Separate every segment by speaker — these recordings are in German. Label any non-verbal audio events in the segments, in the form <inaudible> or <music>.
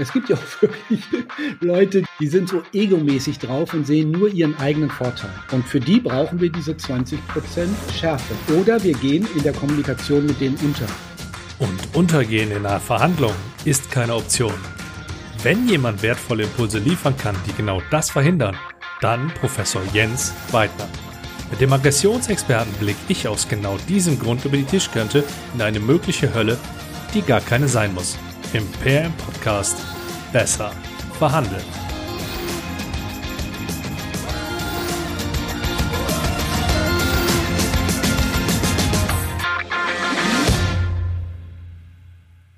Speaker 1: Es gibt ja auch <laughs> wirklich Leute, die sind so egomäßig drauf und sehen nur ihren eigenen Vorteil. Und für die brauchen wir diese 20% Schärfe. Oder wir gehen in der Kommunikation mit denen unter.
Speaker 2: Und untergehen in einer Verhandlung ist keine Option. Wenn jemand wertvolle Impulse liefern kann, die genau das verhindern, dann Professor Jens Weidner. Mit dem Aggressionsexperten blicke ich aus genau diesem Grund über die Tischkante in eine mögliche Hölle, die gar keine sein muss. Im PM Podcast Besser verhandeln.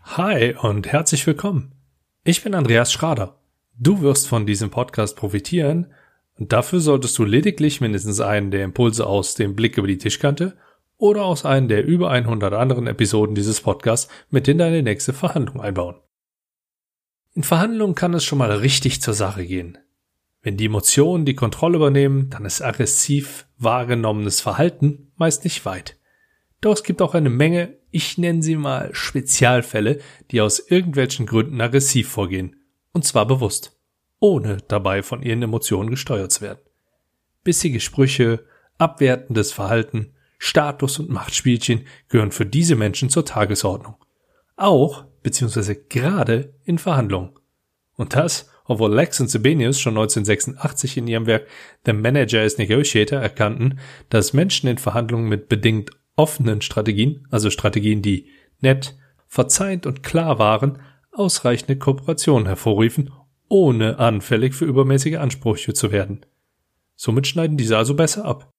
Speaker 2: Hi und herzlich willkommen. Ich bin Andreas Schrader. Du wirst von diesem Podcast profitieren und dafür solltest du lediglich mindestens einen der Impulse aus dem Blick über die Tischkante oder aus einem der über 100 anderen Episoden dieses Podcasts mit in deine nächste Verhandlung einbauen. In Verhandlungen kann es schon mal richtig zur Sache gehen. Wenn die Emotionen die Kontrolle übernehmen, dann ist aggressiv wahrgenommenes Verhalten meist nicht weit. Doch es gibt auch eine Menge, ich nenne sie mal Spezialfälle, die aus irgendwelchen Gründen aggressiv vorgehen. Und zwar bewusst, ohne dabei von ihren Emotionen gesteuert zu werden. Bissige Sprüche, abwertendes Verhalten, Status- und Machtspielchen gehören für diese Menschen zur Tagesordnung. Auch bzw. gerade in Verhandlungen. Und das, obwohl Lex und Sibelius schon 1986 in ihrem Werk The Manager as Negotiator erkannten, dass Menschen in Verhandlungen mit bedingt offenen Strategien, also Strategien, die nett, verzeihend und klar waren, ausreichende Kooperation hervorriefen, ohne anfällig für übermäßige Ansprüche zu werden. Somit schneiden diese also besser ab.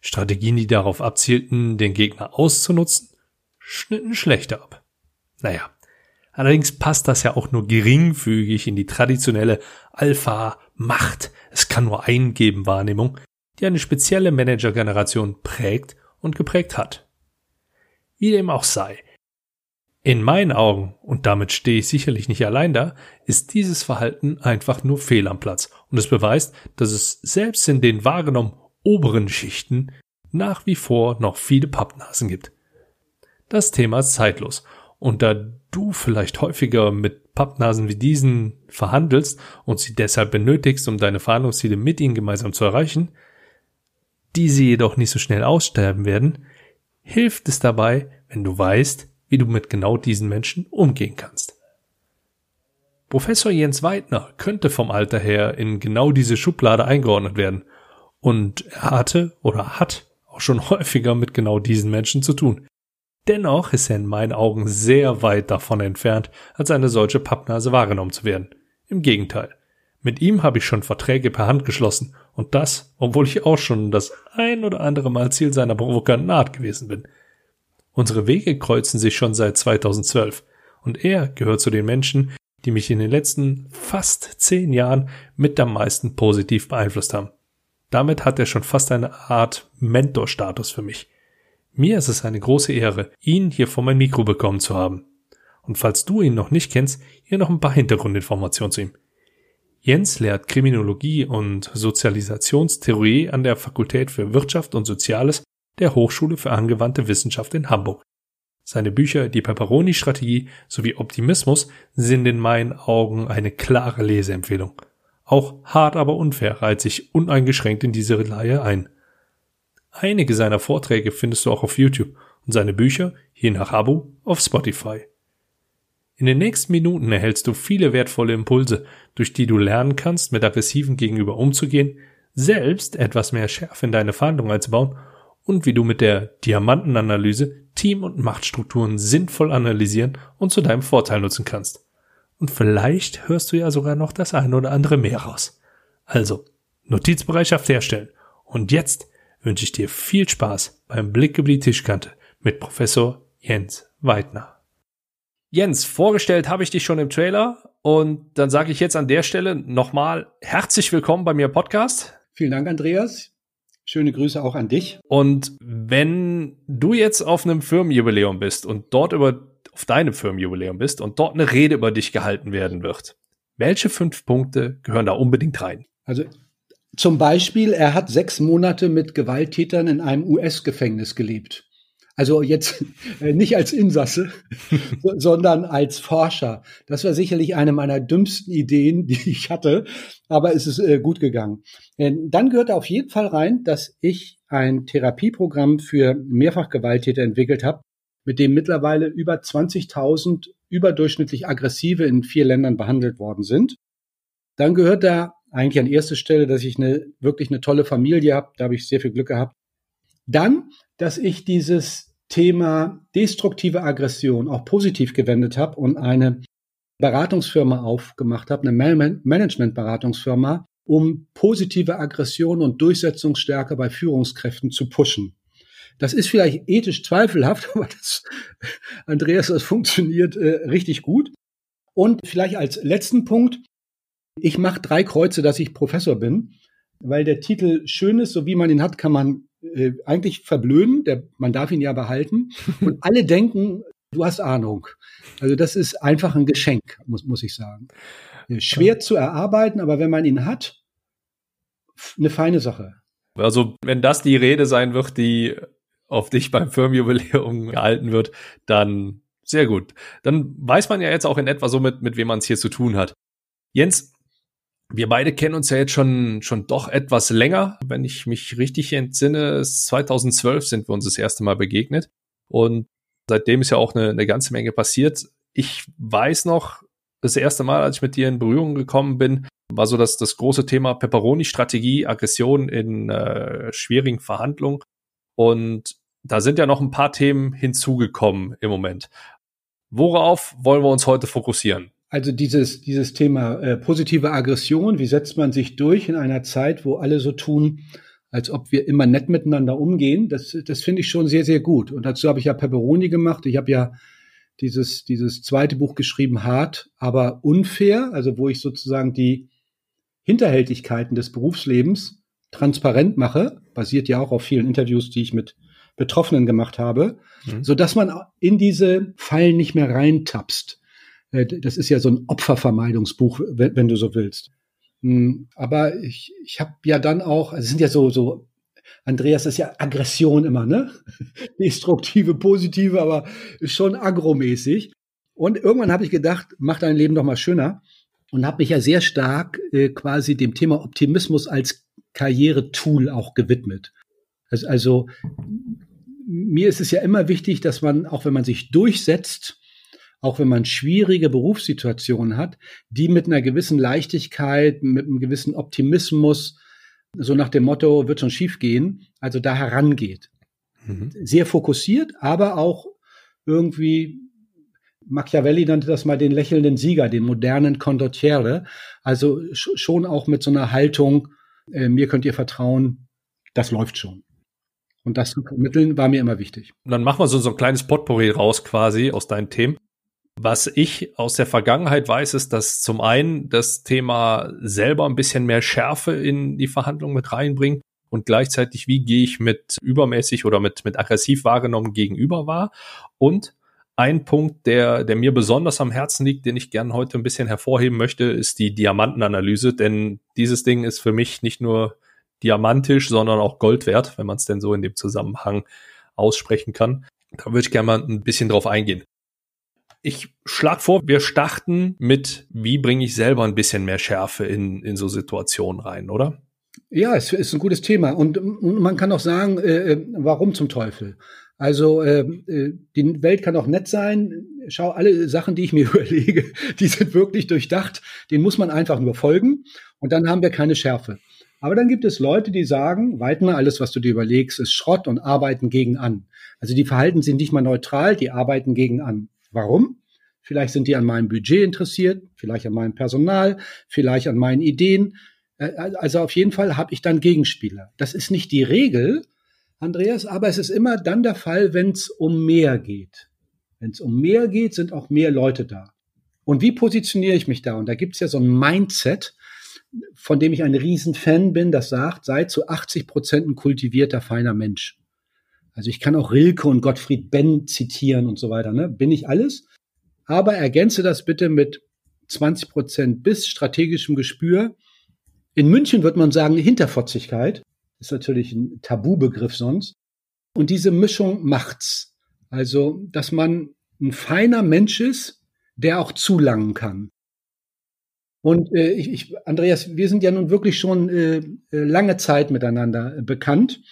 Speaker 2: Strategien, die darauf abzielten, den Gegner auszunutzen, schnitten schlechter ab. Naja, allerdings passt das ja auch nur geringfügig in die traditionelle Alpha-Macht, es kann nur einen geben Wahrnehmung, die eine spezielle Manager-Generation prägt und geprägt hat. Wie dem auch sei. In meinen Augen, und damit stehe ich sicherlich nicht allein da, ist dieses Verhalten einfach nur fehl am Platz und es beweist, dass es selbst in den wahrgenommen oberen Schichten nach wie vor noch viele Pappnasen gibt. Das Thema ist zeitlos. Und da du vielleicht häufiger mit Pappnasen wie diesen verhandelst und sie deshalb benötigst, um deine Verhandlungsziele mit ihnen gemeinsam zu erreichen, diese jedoch nicht so schnell aussterben werden, hilft es dabei, wenn du weißt, wie du mit genau diesen Menschen umgehen kannst. Professor Jens Weidner könnte vom Alter her in genau diese Schublade eingeordnet werden und er hatte oder hat auch schon <laughs> häufiger mit genau diesen Menschen zu tun. Dennoch ist er in meinen Augen sehr weit davon entfernt, als eine solche Pappnase wahrgenommen zu werden. Im Gegenteil. Mit ihm habe ich schon Verträge per Hand geschlossen und das, obwohl ich auch schon das ein oder andere Mal Ziel seiner provokanten Art gewesen bin. Unsere Wege kreuzen sich schon seit 2012 und er gehört zu den Menschen, die mich in den letzten fast zehn Jahren mit am meisten positiv beeinflusst haben. Damit hat er schon fast eine Art Mentorstatus für mich. Mir ist es eine große Ehre, ihn hier vor mein Mikro bekommen zu haben. Und falls du ihn noch nicht kennst, hier noch ein paar Hintergrundinformationen zu ihm. Jens lehrt Kriminologie und Sozialisationstheorie an der Fakultät für Wirtschaft und Soziales der Hochschule für angewandte Wissenschaft in Hamburg. Seine Bücher Die Pepperoni-Strategie sowie Optimismus sind in meinen Augen eine klare Leseempfehlung. Auch hart aber unfair reiht sich uneingeschränkt in diese Reihe ein. Einige seiner Vorträge findest du auch auf YouTube und seine Bücher, je nach Abo, auf Spotify. In den nächsten Minuten erhältst du viele wertvolle Impulse, durch die du lernen kannst, mit aggressiven Gegenüber umzugehen, selbst etwas mehr Schärfe in deine Verhandlungen einzubauen und wie du mit der Diamantenanalyse Team- und Machtstrukturen sinnvoll analysieren und zu deinem Vorteil nutzen kannst. Und vielleicht hörst du ja sogar noch das eine oder andere mehr raus. Also, Notizbereitschaft herstellen. Und jetzt wünsche ich dir viel Spaß beim Blick über die Tischkante mit Professor Jens Weidner. Jens, vorgestellt habe ich dich schon im Trailer und dann sage ich jetzt an der Stelle nochmal herzlich willkommen bei mir im Podcast.
Speaker 1: Vielen Dank, Andreas. Schöne Grüße auch an dich.
Speaker 2: Und wenn du jetzt auf einem Firmenjubiläum bist und dort über auf deinem Firmenjubiläum bist und dort eine Rede über dich gehalten werden wird. Welche fünf Punkte gehören da unbedingt rein?
Speaker 1: Also zum Beispiel, er hat sechs Monate mit Gewalttätern in einem US-Gefängnis gelebt. Also jetzt <laughs> äh, nicht als Insasse, <laughs> sondern als Forscher. Das war sicherlich eine meiner dümmsten Ideen, <laughs> die ich hatte, aber es ist äh, gut gegangen. Äh, dann gehört auf jeden Fall rein, dass ich ein Therapieprogramm für Mehrfachgewalttäter entwickelt habe, mit dem mittlerweile über 20.000 überdurchschnittlich Aggressive in vier Ländern behandelt worden sind. Dann gehört da eigentlich an erster Stelle, dass ich eine wirklich eine tolle Familie habe. Da habe ich sehr viel Glück gehabt. Dann, dass ich dieses Thema destruktive Aggression auch positiv gewendet habe und eine Beratungsfirma aufgemacht habe, eine Management-Beratungsfirma, um positive Aggression und Durchsetzungsstärke bei Führungskräften zu pushen. Das ist vielleicht ethisch zweifelhaft, <laughs> aber das, Andreas, das funktioniert äh, richtig gut. Und vielleicht als letzten Punkt, ich mache drei Kreuze, dass ich Professor bin, weil der Titel schön ist, so wie man ihn hat, kann man äh, eigentlich verblöden. Der, man darf ihn ja behalten. Und <laughs> alle denken, du hast Ahnung. Also das ist einfach ein Geschenk, muss, muss ich sagen. Äh, schwer zu erarbeiten, aber wenn man ihn hat, eine feine Sache.
Speaker 2: Also wenn das die Rede sein wird, die auf dich <laughs> beim Firmenjubiläum gehalten wird, dann sehr gut. Dann weiß man ja jetzt auch in etwa so mit, mit wem man es hier zu tun hat. Jens, wir beide kennen uns ja jetzt schon, schon doch etwas länger. Wenn ich mich richtig entsinne, 2012 sind wir uns das erste Mal begegnet. Und seitdem ist ja auch eine, eine ganze Menge passiert. Ich weiß noch, das erste Mal, als ich mit dir in Berührung gekommen bin, war so das, das große Thema Pepperoni-Strategie, Aggression in äh, schwierigen Verhandlungen. Und da sind ja noch ein paar Themen hinzugekommen im Moment. Worauf wollen wir uns heute fokussieren?
Speaker 1: Also dieses, dieses Thema äh, positive Aggression, wie setzt man sich durch in einer Zeit, wo alle so tun, als ob wir immer nett miteinander umgehen, das, das finde ich schon sehr, sehr gut. Und dazu habe ich ja Pepperoni gemacht. Ich habe ja dieses, dieses zweite Buch geschrieben, hart, aber unfair, also wo ich sozusagen die Hinterhältigkeiten des Berufslebens transparent mache, basiert ja auch auf vielen Interviews, die ich mit Betroffenen gemacht habe, mhm. so dass man in diese Fallen nicht mehr reintapst. Äh, das ist ja so ein Opfervermeidungsbuch, wenn, wenn du so willst. Hm, aber ich, ich habe ja dann auch, also es sind ja so, so, Andreas ist ja Aggression immer, ne? <laughs> Destruktive, positive, aber schon agromäßig. Und irgendwann habe ich gedacht, mach dein Leben doch mal schöner. Und habe mich ja sehr stark äh, quasi dem Thema Optimismus als Karrieretool auch gewidmet. Also, also mir ist es ja immer wichtig, dass man, auch wenn man sich durchsetzt, auch wenn man schwierige Berufssituationen hat, die mit einer gewissen Leichtigkeit, mit einem gewissen Optimismus, so nach dem Motto, wird schon schief gehen, also da herangeht. Mhm. Sehr fokussiert, aber auch irgendwie, Machiavelli nannte das mal den lächelnden Sieger, den modernen Condottiere, also schon auch mit so einer Haltung, äh, mir könnt ihr vertrauen, das läuft schon. Und das zu vermitteln war mir immer wichtig.
Speaker 2: Und dann machen wir so, so ein kleines Potpourri raus quasi aus deinen Themen. Was ich aus der Vergangenheit weiß, ist, dass zum einen das Thema selber ein bisschen mehr Schärfe in die Verhandlungen mit reinbringt und gleichzeitig, wie gehe ich mit übermäßig oder mit, mit aggressiv wahrgenommen gegenüber war. Und ein Punkt, der, der mir besonders am Herzen liegt, den ich gerne heute ein bisschen hervorheben möchte, ist die Diamantenanalyse, denn dieses Ding ist für mich nicht nur diamantisch, sondern auch Gold wert, wenn man es denn so in dem Zusammenhang aussprechen kann. Da würde ich gerne mal ein bisschen drauf eingehen. Ich schlag vor, wir starten mit, wie bringe ich selber ein bisschen mehr Schärfe in, in so Situationen rein, oder?
Speaker 1: Ja, es ist ein gutes Thema. Und, man kann auch sagen, äh, äh, warum zum Teufel? Also äh, äh, die Welt kann auch nett sein. Schau, alle Sachen, die ich mir <laughs> überlege, die sind wirklich durchdacht. Den muss man einfach nur folgen und dann haben wir keine Schärfe. Aber dann gibt es Leute, die sagen, Weidner, alles, was du dir überlegst, ist Schrott und arbeiten gegen an. Also die verhalten sich nicht mal neutral, die arbeiten gegen an. Warum? Vielleicht sind die an meinem Budget interessiert, vielleicht an meinem Personal, vielleicht an meinen Ideen. Äh, also auf jeden Fall habe ich dann Gegenspieler. Das ist nicht die Regel, Andreas, aber es ist immer dann der Fall, wenn es um mehr geht. Wenn es um mehr geht, sind auch mehr Leute da. Und wie positioniere ich mich da? Und da gibt es ja so ein Mindset, von dem ich ein Riesenfan bin, das sagt, sei zu 80 Prozent ein kultivierter, feiner Mensch. Also ich kann auch Rilke und Gottfried Benn zitieren und so weiter, ne? Bin ich alles. Aber ergänze das bitte mit 20 Prozent bis strategischem Gespür. In München wird man sagen Hinterfotzigkeit. Ist natürlich ein Tabubegriff sonst. Und diese Mischung macht's. Also, dass man ein feiner Mensch ist, der auch zulangen kann. Und äh, ich, ich, Andreas, wir sind ja nun wirklich schon äh, äh lange Zeit miteinander äh, bekannt.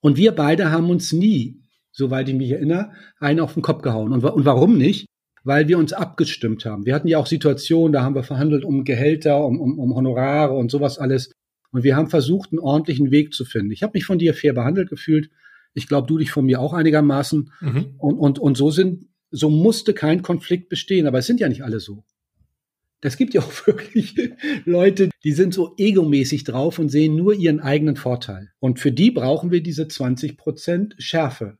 Speaker 1: Und wir beide haben uns nie, soweit ich mich erinnere, einen auf den Kopf gehauen. Und, und warum nicht? Weil wir uns abgestimmt haben. Wir hatten ja auch Situationen, da haben wir verhandelt um Gehälter, um, um, um Honorare und sowas alles. Und wir haben versucht, einen ordentlichen Weg zu finden. Ich habe mich von dir fair behandelt gefühlt. Ich glaube, du dich von mir auch einigermaßen. Mhm. Und, und, und so sind, so musste kein Konflikt bestehen. Aber es sind ja nicht alle so. Das gibt ja auch <laughs> wirklich Leute, die sind so egomäßig drauf und sehen nur ihren eigenen Vorteil. Und für die brauchen wir diese 20 Prozent Schärfe.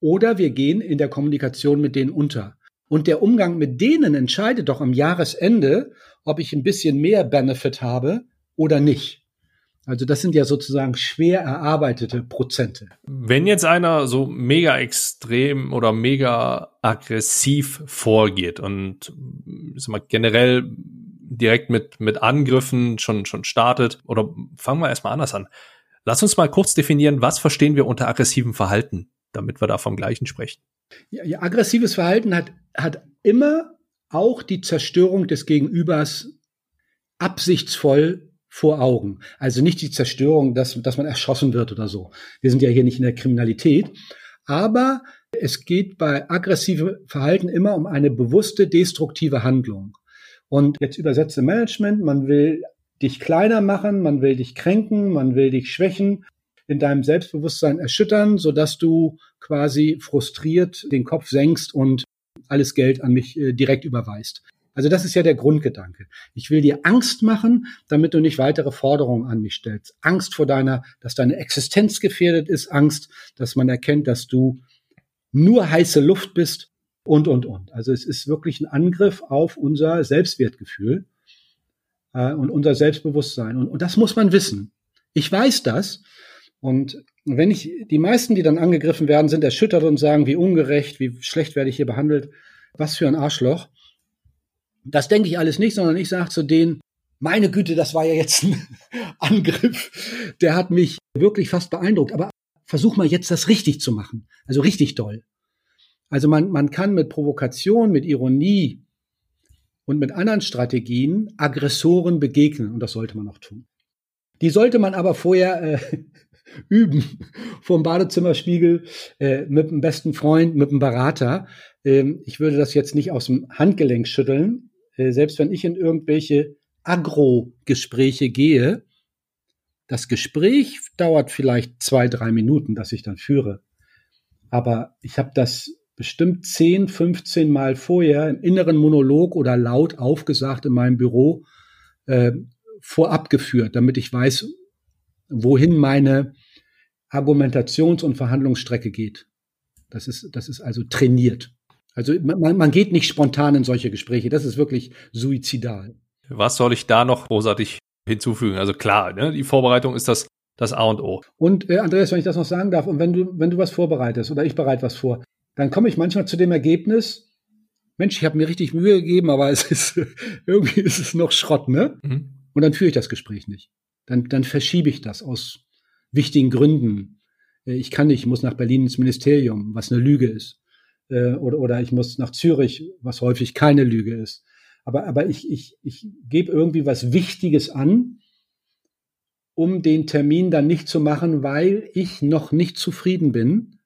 Speaker 1: Oder wir gehen in der Kommunikation mit denen unter. Und der Umgang mit denen entscheidet doch am Jahresende, ob ich ein bisschen mehr Benefit habe oder nicht. Also das sind ja sozusagen schwer erarbeitete Prozente.
Speaker 2: Wenn jetzt einer so mega extrem oder mega aggressiv vorgeht und sag mal, generell direkt mit, mit Angriffen schon, schon startet, oder fangen wir erstmal anders an. Lass uns mal kurz definieren, was verstehen wir unter aggressivem Verhalten, damit wir da vom gleichen sprechen.
Speaker 1: Ja, ja, aggressives Verhalten hat, hat immer auch die Zerstörung des Gegenübers absichtsvoll vor Augen. Also nicht die Zerstörung, dass, dass man erschossen wird oder so. Wir sind ja hier nicht in der Kriminalität. Aber es geht bei aggressivem Verhalten immer um eine bewusste destruktive Handlung. Und jetzt übersetzt im Management, man will dich kleiner machen, man will dich kränken, man will dich schwächen, in deinem Selbstbewusstsein erschüttern, sodass du quasi frustriert den Kopf senkst und alles Geld an mich äh, direkt überweist. Also das ist ja der Grundgedanke. Ich will dir Angst machen, damit du nicht weitere Forderungen an mich stellst. Angst vor deiner, dass deine Existenz gefährdet ist, Angst, dass man erkennt, dass du nur heiße Luft bist und, und, und. Also es ist wirklich ein Angriff auf unser Selbstwertgefühl äh, und unser Selbstbewusstsein. Und, und das muss man wissen. Ich weiß das. Und wenn ich, die meisten, die dann angegriffen werden, sind erschüttert und sagen, wie ungerecht, wie schlecht werde ich hier behandelt, was für ein Arschloch. Das denke ich alles nicht, sondern ich sage zu denen, meine Güte, das war ja jetzt ein <laughs> Angriff, der hat mich wirklich fast beeindruckt. Aber versuch mal jetzt das richtig zu machen. Also richtig doll. Also man, man kann mit Provokation, mit Ironie und mit anderen Strategien Aggressoren begegnen. Und das sollte man auch tun. Die sollte man aber vorher äh, <laughs> üben. Vor dem Badezimmerspiegel, äh, mit dem besten Freund, mit dem Berater. Ähm, ich würde das jetzt nicht aus dem Handgelenk schütteln, äh, selbst wenn ich in irgendwelche Agro-Gespräche gehe, das Gespräch dauert vielleicht zwei, drei Minuten, das ich dann führe. Aber ich habe das bestimmt 10, 15 Mal vorher im inneren Monolog oder laut aufgesagt in meinem Büro äh, vorab geführt, damit ich weiß, wohin meine Argumentations- und Verhandlungsstrecke geht. Das ist, das ist also trainiert. Also man, man geht nicht spontan in solche Gespräche. Das ist wirklich suizidal.
Speaker 2: Was soll ich da noch großartig hinzufügen? Also klar, ne, die Vorbereitung ist das, das A und O.
Speaker 1: Und äh, Andreas, wenn ich das noch sagen darf, und wenn du, wenn du was vorbereitest oder ich bereite was vor, dann komme ich manchmal zu dem Ergebnis, Mensch, ich habe mir richtig Mühe gegeben, aber <laughs> es ist irgendwie ist es noch Schrott, ne? Mhm. Und dann führe ich das Gespräch nicht. Dann, dann verschiebe ich das aus wichtigen Gründen. Äh, ich kann nicht, ich muss nach Berlin ins Ministerium, was eine Lüge ist äh, oder, oder ich muss nach Zürich, was häufig keine Lüge ist. Aber, aber ich, ich, ich gebe irgendwie was Wichtiges an, um den Termin dann nicht zu machen, weil ich noch nicht zufrieden bin,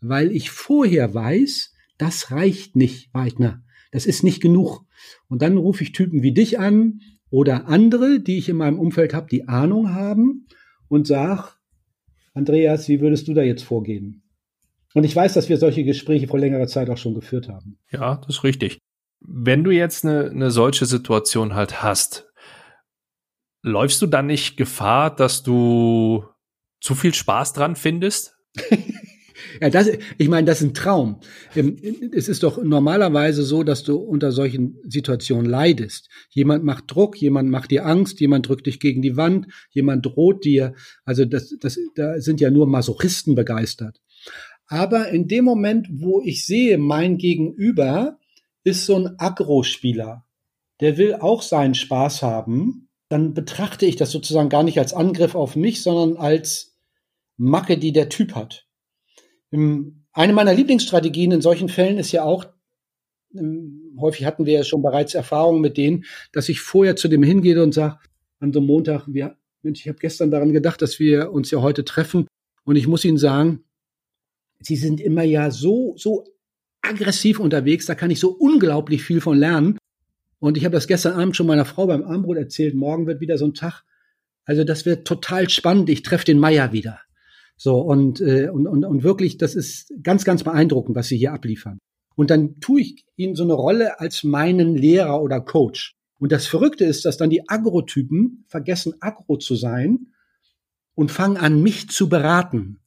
Speaker 1: weil ich vorher weiß, das reicht nicht, Weidner. Das ist nicht genug. Und dann rufe ich Typen wie dich an oder andere, die ich in meinem Umfeld habe, die Ahnung haben und sag, Andreas, wie würdest du da jetzt vorgehen? Und ich weiß, dass wir solche Gespräche vor längerer Zeit auch schon geführt haben.
Speaker 2: Ja, das ist richtig. Wenn du jetzt eine, eine solche Situation halt hast, läufst du dann nicht Gefahr, dass du zu viel Spaß dran findest? <laughs>
Speaker 1: ja, das, ich meine, das ist ein Traum. Ähm, es ist doch normalerweise so, dass du unter solchen Situationen leidest. Jemand macht Druck, jemand macht dir Angst, jemand drückt dich gegen die Wand, jemand droht dir. Also das, das, da sind ja nur Masochisten begeistert. Aber in dem Moment, wo ich sehe, mein Gegenüber ist so ein Agro-Spieler, der will auch seinen Spaß haben, dann betrachte ich das sozusagen gar nicht als Angriff auf mich, sondern als Macke, die der Typ hat. Eine meiner Lieblingsstrategien in solchen Fällen ist ja auch, ähm, häufig hatten wir ja schon bereits Erfahrungen mit denen, dass ich vorher zu dem hingehe und sage, an so einem Montag, wir, Mensch, ich habe gestern daran gedacht, dass wir uns ja heute treffen. Und ich muss Ihnen sagen, Sie sind immer ja so, so aggressiv unterwegs, da kann ich so unglaublich viel von lernen. Und ich habe das gestern Abend schon meiner Frau beim Armbrot erzählt. Morgen wird wieder so ein Tag. Also das wird total spannend. Ich treffe den Meier wieder. So und, äh, und, und, und wirklich, das ist ganz, ganz beeindruckend, was sie hier abliefern. Und dann tue ich ihnen so eine Rolle als meinen Lehrer oder Coach. Und das Verrückte ist, dass dann die Agrotypen vergessen, agro zu sein und fangen an, mich zu beraten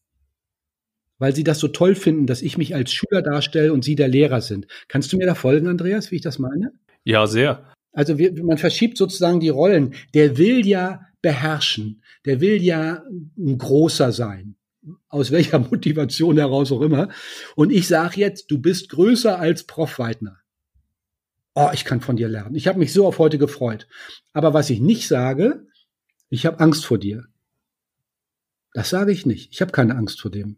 Speaker 1: weil sie das so toll finden, dass ich mich als Schüler darstelle und sie der Lehrer sind. Kannst du mir da folgen, Andreas, wie ich das meine?
Speaker 2: Ja, sehr.
Speaker 1: Also wir, man verschiebt sozusagen die Rollen. Der will ja beherrschen. Der will ja ein großer sein. Aus welcher <laughs> Motivation heraus auch immer. Und ich sage jetzt, du bist größer als Prof. Weidner. Oh, ich kann von dir lernen. Ich habe mich so auf heute gefreut. Aber was ich nicht sage, ich habe Angst vor dir. Das sage ich nicht. Ich habe keine Angst vor dem.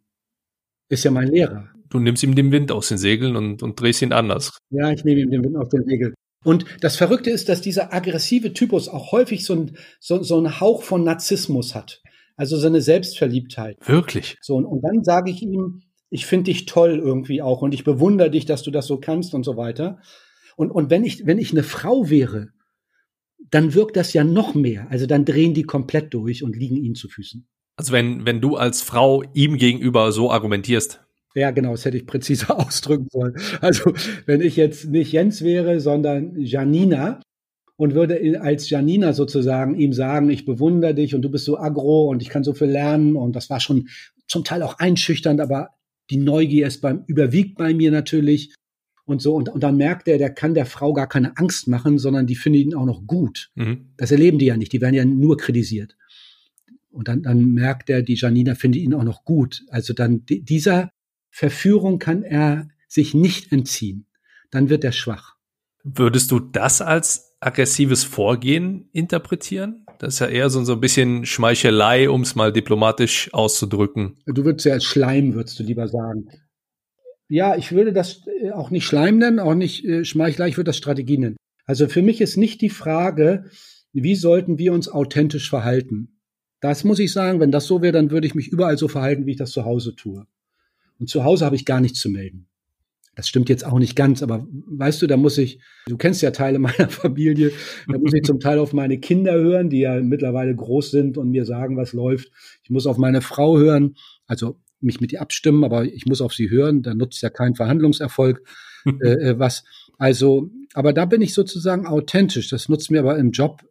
Speaker 1: Ist ja mein Lehrer.
Speaker 2: Du nimmst ihm den Wind aus den Segeln und, und drehst ihn anders.
Speaker 1: Ja, ich nehme ihm den Wind aus den Segeln. Und das Verrückte ist, dass dieser aggressive Typus auch häufig so ein, so, so ein Hauch von Narzissmus hat. Also so eine Selbstverliebtheit.
Speaker 2: Wirklich?
Speaker 1: So, und, und dann sage ich ihm, ich finde dich toll irgendwie auch und ich bewundere dich, dass du das so kannst und so weiter. Und, und wenn ich, wenn ich eine Frau wäre, dann wirkt das ja noch mehr. Also dann drehen die komplett durch und liegen ihnen zu Füßen.
Speaker 2: Also wenn, wenn du als Frau ihm gegenüber so argumentierst.
Speaker 1: Ja, genau, das hätte ich präziser <laughs> ausdrücken sollen. Also, wenn ich jetzt nicht Jens wäre, sondern Janina und würde als Janina sozusagen ihm sagen, ich bewundere dich und du bist so agro und ich kann so viel lernen und das war schon zum Teil auch einschüchternd, aber die Neugier ist beim, überwiegt bei mir natürlich und so. Und, und dann merkt er, der kann der Frau gar keine Angst machen, sondern die findet ihn auch noch gut. Mhm. Das erleben die ja nicht. Die werden ja nur kritisiert. Und dann, dann merkt er, die Janina findet ihn auch noch gut. Also dann dieser Verführung kann er sich nicht entziehen. Dann wird er schwach.
Speaker 2: Würdest du das als aggressives Vorgehen interpretieren? Das ist ja eher so, so ein bisschen Schmeichelei, um es mal diplomatisch auszudrücken.
Speaker 1: Du würdest ja als Schleim, würdest du lieber sagen. Ja, ich würde das äh, auch nicht Schleim nennen, auch nicht äh, Schmeichelei, ich würde das Strategie nennen. Also für mich ist nicht die Frage, wie sollten wir uns authentisch verhalten? Das muss ich sagen, wenn das so wäre, dann würde ich mich überall so verhalten, wie ich das zu Hause tue. Und zu Hause habe ich gar nichts zu melden. Das stimmt jetzt auch nicht ganz, aber weißt du, da muss ich, du kennst ja Teile <laughs> meiner Familie, da muss ich zum Teil auf meine Kinder hören, die ja mittlerweile groß sind und mir sagen, was läuft. Ich muss auf meine Frau hören, also mich mit ihr abstimmen, aber ich muss auf sie hören, da nutzt ja kein Verhandlungserfolg <laughs> äh, äh, was. Also, aber da bin ich sozusagen authentisch. Das nutzt mir aber im Job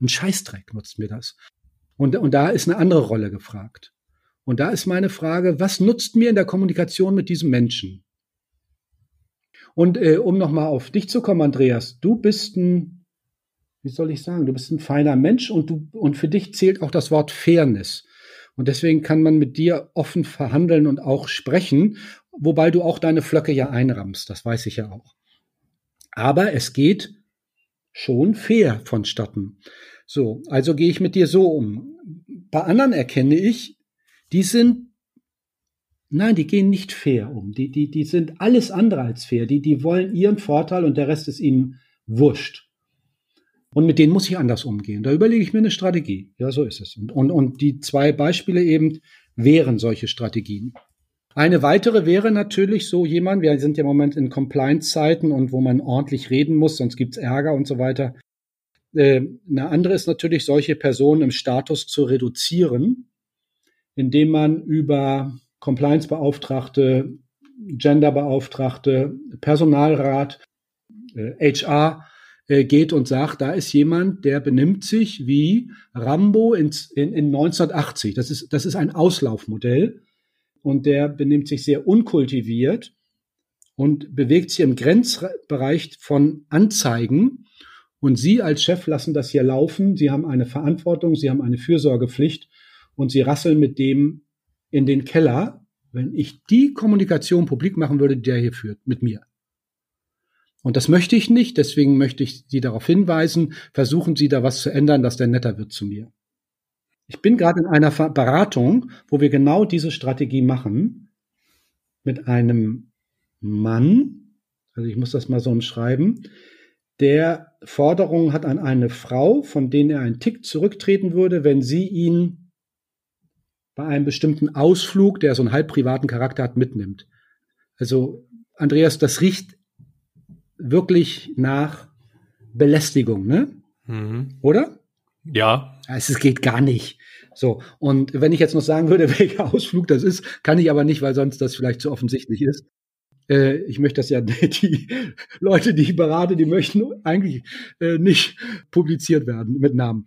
Speaker 1: ein Scheißdreck, nutzt mir das. Und, und da ist eine andere Rolle gefragt. Und da ist meine Frage, was nutzt mir in der Kommunikation mit diesem Menschen? Und äh, um nochmal auf dich zu kommen, Andreas, du bist ein, wie soll ich sagen, du bist ein feiner Mensch und du, und für dich zählt auch das Wort Fairness. Und deswegen kann man mit dir offen verhandeln und auch sprechen, wobei du auch deine Flöcke ja einrammst, das weiß ich ja auch. Aber es geht schon fair vonstatten. So, also gehe ich mit dir so um. Bei anderen erkenne ich, die sind, nein, die gehen nicht fair um. Die, die, die sind alles andere als fair. Die, die wollen ihren Vorteil und der Rest ist ihnen wurscht. Und mit denen muss ich anders umgehen. Da überlege ich mir eine Strategie. Ja, so ist es. Und, und, und die zwei Beispiele eben wären solche Strategien. Eine weitere wäre natürlich so jemand, wir sind ja im Moment in Compliance-Zeiten und wo man ordentlich reden muss, sonst gibt's Ärger und so weiter. Äh, eine andere ist natürlich, solche Personen im Status zu reduzieren, indem man über Compliance-Beauftragte, Gender-Beauftragte, Personalrat, HR äh, geht und sagt, da ist jemand, der benimmt sich wie Rambo in, in, in 1980. Das ist, das ist ein Auslaufmodell und der benimmt sich sehr unkultiviert und bewegt sich im Grenzbereich von Anzeigen und Sie als Chef lassen das hier laufen. Sie haben eine Verantwortung, Sie haben eine Fürsorgepflicht und Sie rasseln mit dem in den Keller, wenn ich die Kommunikation publik machen würde, die der hier führt, mit mir. Und das möchte ich nicht, deswegen möchte ich Sie darauf hinweisen, versuchen Sie da was zu ändern, dass der netter wird zu mir. Ich bin gerade in einer Beratung, wo wir genau diese Strategie machen. mit einem Mann, also ich muss das mal so umschreiben, der Forderungen hat an eine Frau, von denen er einen Tick zurücktreten würde, wenn sie ihn bei einem bestimmten Ausflug, der so einen halb privaten Charakter hat, mitnimmt. Also, Andreas, das riecht wirklich nach Belästigung, ne? Mhm. Oder?
Speaker 2: Ja.
Speaker 1: Es geht gar nicht. So, und wenn ich jetzt noch sagen würde, <laughs> welcher Ausflug das ist, kann ich aber nicht, weil sonst das vielleicht zu offensichtlich ist. Äh, ich möchte das ja, <laughs> die Leute, die ich berate, die möchten eigentlich äh, nicht publiziert werden mit Namen.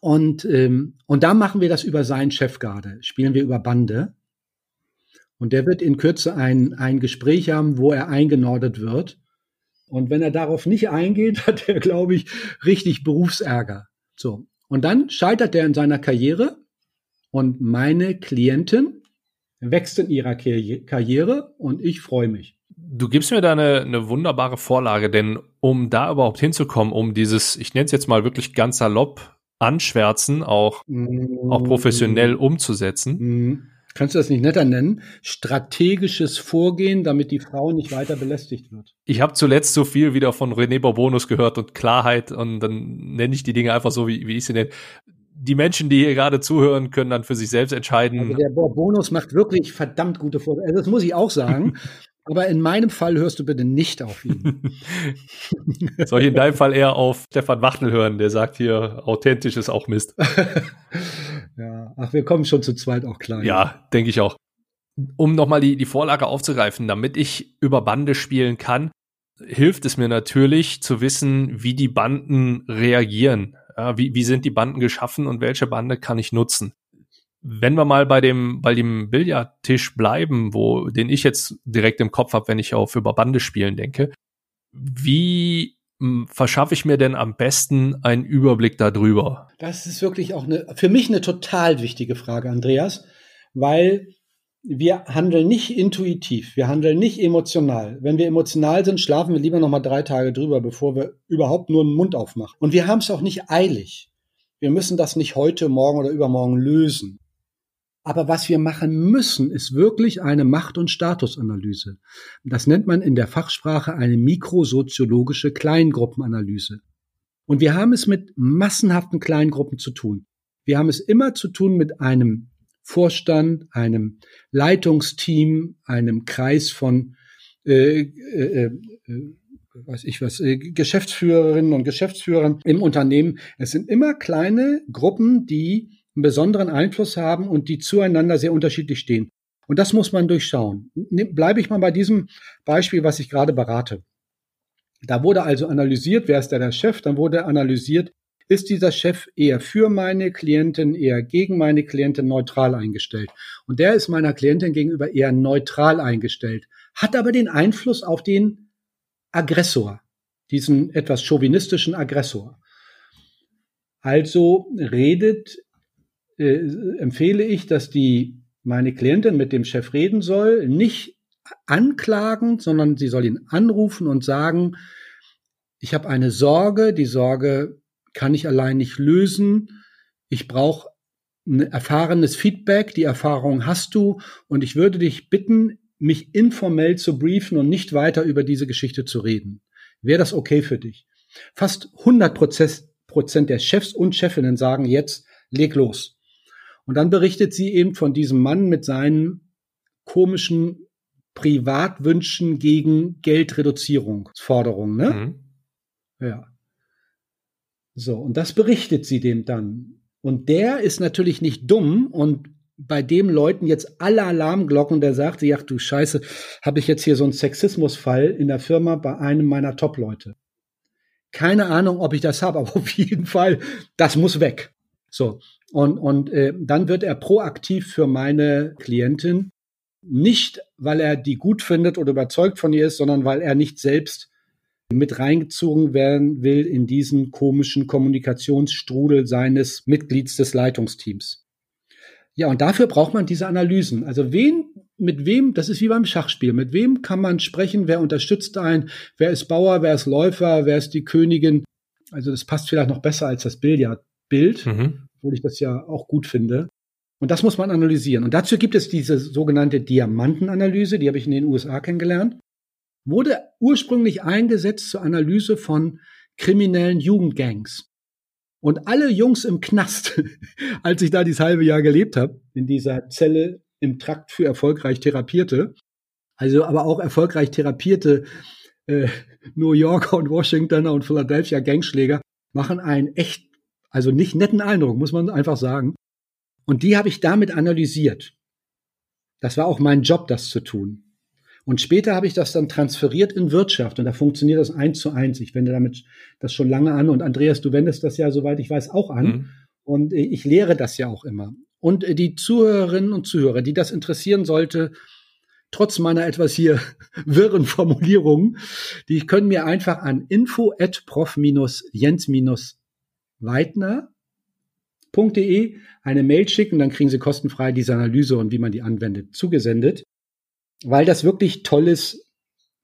Speaker 1: Und, ähm, und da machen wir das über seinen Chefgarde, spielen wir über Bande. Und der wird in Kürze ein, ein Gespräch haben, wo er eingenordet wird. Und wenn er darauf nicht eingeht, <laughs> hat er, glaube ich, richtig Berufsärger. So. Und dann scheitert er in seiner Karriere und meine Klientin wächst in ihrer Karriere und ich freue mich.
Speaker 2: Du gibst mir da eine, eine wunderbare Vorlage, denn um da überhaupt hinzukommen, um dieses, ich nenne es jetzt mal wirklich ganz salopp, Anschwärzen auch, mm. auch professionell umzusetzen. Mm.
Speaker 1: Kannst du das nicht netter nennen? Strategisches Vorgehen, damit die Frau nicht weiter belästigt wird.
Speaker 2: Ich habe zuletzt so viel wieder von René Bourbonus gehört und Klarheit und dann nenne ich die Dinge einfach so, wie, wie ich sie nenne die Menschen, die hier gerade zuhören, können dann für sich selbst entscheiden.
Speaker 1: Also der Bonus macht wirklich verdammt gute Vorschläge. Also das muss ich auch sagen. <laughs> Aber in meinem Fall hörst du bitte nicht auf ihn. <laughs>
Speaker 2: Soll ich in deinem Fall eher auf Stefan Wachtel hören, der sagt hier, authentisch ist auch Mist. <laughs>
Speaker 1: ja, ach, wir kommen schon zu zweit auch klar.
Speaker 2: Ja, denke ich auch. Um nochmal die, die Vorlage aufzugreifen, damit ich über Bande spielen kann, hilft es mir natürlich zu wissen, wie die Banden reagieren. Ja, wie, wie sind die Banden geschaffen und welche Bande kann ich nutzen? Wenn wir mal bei dem, bei dem Billardtisch bleiben, wo, den ich jetzt direkt im Kopf habe, wenn ich auf über Bande spielen denke, wie verschaffe ich mir denn am besten einen Überblick darüber?
Speaker 1: Das ist wirklich auch eine, für mich eine total wichtige Frage, Andreas, weil wir handeln nicht intuitiv, wir handeln nicht emotional. Wenn wir emotional sind, schlafen wir lieber noch mal drei Tage drüber, bevor wir überhaupt nur einen Mund aufmachen. Und wir haben es auch nicht eilig. Wir müssen das nicht heute, morgen oder übermorgen lösen. Aber was wir machen müssen, ist wirklich eine Macht- und Statusanalyse. Das nennt man in der Fachsprache eine mikrosoziologische Kleingruppenanalyse. Und wir haben es mit massenhaften Kleingruppen zu tun. Wir haben es immer zu tun mit einem Vorstand, einem Leitungsteam, einem Kreis von äh, äh, äh, weiß ich was, äh, Geschäftsführerinnen und Geschäftsführern im Unternehmen. Es sind immer kleine Gruppen, die einen besonderen Einfluss haben und die zueinander sehr unterschiedlich stehen. Und das muss man durchschauen. Bleibe ich mal bei diesem Beispiel, was ich gerade berate. Da wurde also analysiert, wer ist da der Chef, dann wurde analysiert, ist dieser Chef eher für meine Klientin, eher gegen meine Klientin neutral eingestellt. Und der ist meiner Klientin gegenüber eher neutral eingestellt, hat aber den Einfluss auf den Aggressor, diesen etwas chauvinistischen Aggressor. Also redet, äh, empfehle ich, dass die meine Klientin mit dem Chef reden soll, nicht anklagen, sondern sie soll ihn anrufen und sagen, ich habe eine Sorge, die Sorge kann ich allein nicht lösen. Ich brauche ein erfahrenes Feedback. Die Erfahrung hast du. Und ich würde dich bitten, mich informell zu briefen und nicht weiter über diese Geschichte zu reden. Wäre das okay für dich? Fast 100 Prozent der Chefs und Chefinnen sagen jetzt, leg los. Und dann berichtet sie eben von diesem Mann mit seinen komischen Privatwünschen gegen Geldreduzierungsforderungen. Ne? Mhm. Ja. So, und das berichtet sie dem dann. Und der ist natürlich nicht dumm und bei dem Leuten jetzt alle Alarmglocken, der sagt, ach du Scheiße, habe ich jetzt hier so einen Sexismusfall in der Firma bei einem meiner Top-Leute. Keine Ahnung, ob ich das habe, <laughs> aber auf jeden Fall, das muss weg. So, und, und äh, dann wird er proaktiv für meine Klientin, nicht weil er die gut findet oder überzeugt von ihr ist, sondern weil er nicht selbst mit reingezogen werden will in diesen komischen Kommunikationsstrudel seines Mitglieds des Leitungsteams. Ja, und dafür braucht man diese Analysen. Also wen, mit wem, das ist wie beim Schachspiel, mit wem kann man sprechen, wer unterstützt einen, wer ist Bauer, wer ist Läufer, wer ist die Königin. Also das passt vielleicht noch besser als das Billardbild, mhm. obwohl ich das ja auch gut finde. Und das muss man analysieren. Und dazu gibt es diese sogenannte Diamantenanalyse, die habe ich in den USA kennengelernt. Wurde ursprünglich eingesetzt zur Analyse von kriminellen Jugendgangs. Und alle Jungs im Knast, <laughs> als ich da dieses halbe Jahr gelebt habe, in dieser Zelle im Trakt für erfolgreich Therapierte, also aber auch erfolgreich therapierte äh, New Yorker und Washingtoner und Philadelphia Gangschläger machen einen echt, also nicht netten Eindruck, muss man einfach sagen. Und die habe ich damit analysiert. Das war auch mein Job, das zu tun. Und später habe ich das dann transferiert in Wirtschaft und da funktioniert das eins zu eins. Ich wende damit das schon lange an und Andreas, du wendest das ja, soweit ich weiß, auch an. Mhm. Und ich lehre das ja auch immer. Und die Zuhörerinnen und Zuhörer, die das interessieren sollte, trotz meiner etwas hier <laughs> wirren Formulierungen, die können mir einfach an info at prof-jens-weidner.de eine Mail schicken, dann kriegen Sie kostenfrei diese Analyse und wie man die anwendet zugesendet, weil das wirklich toll ist,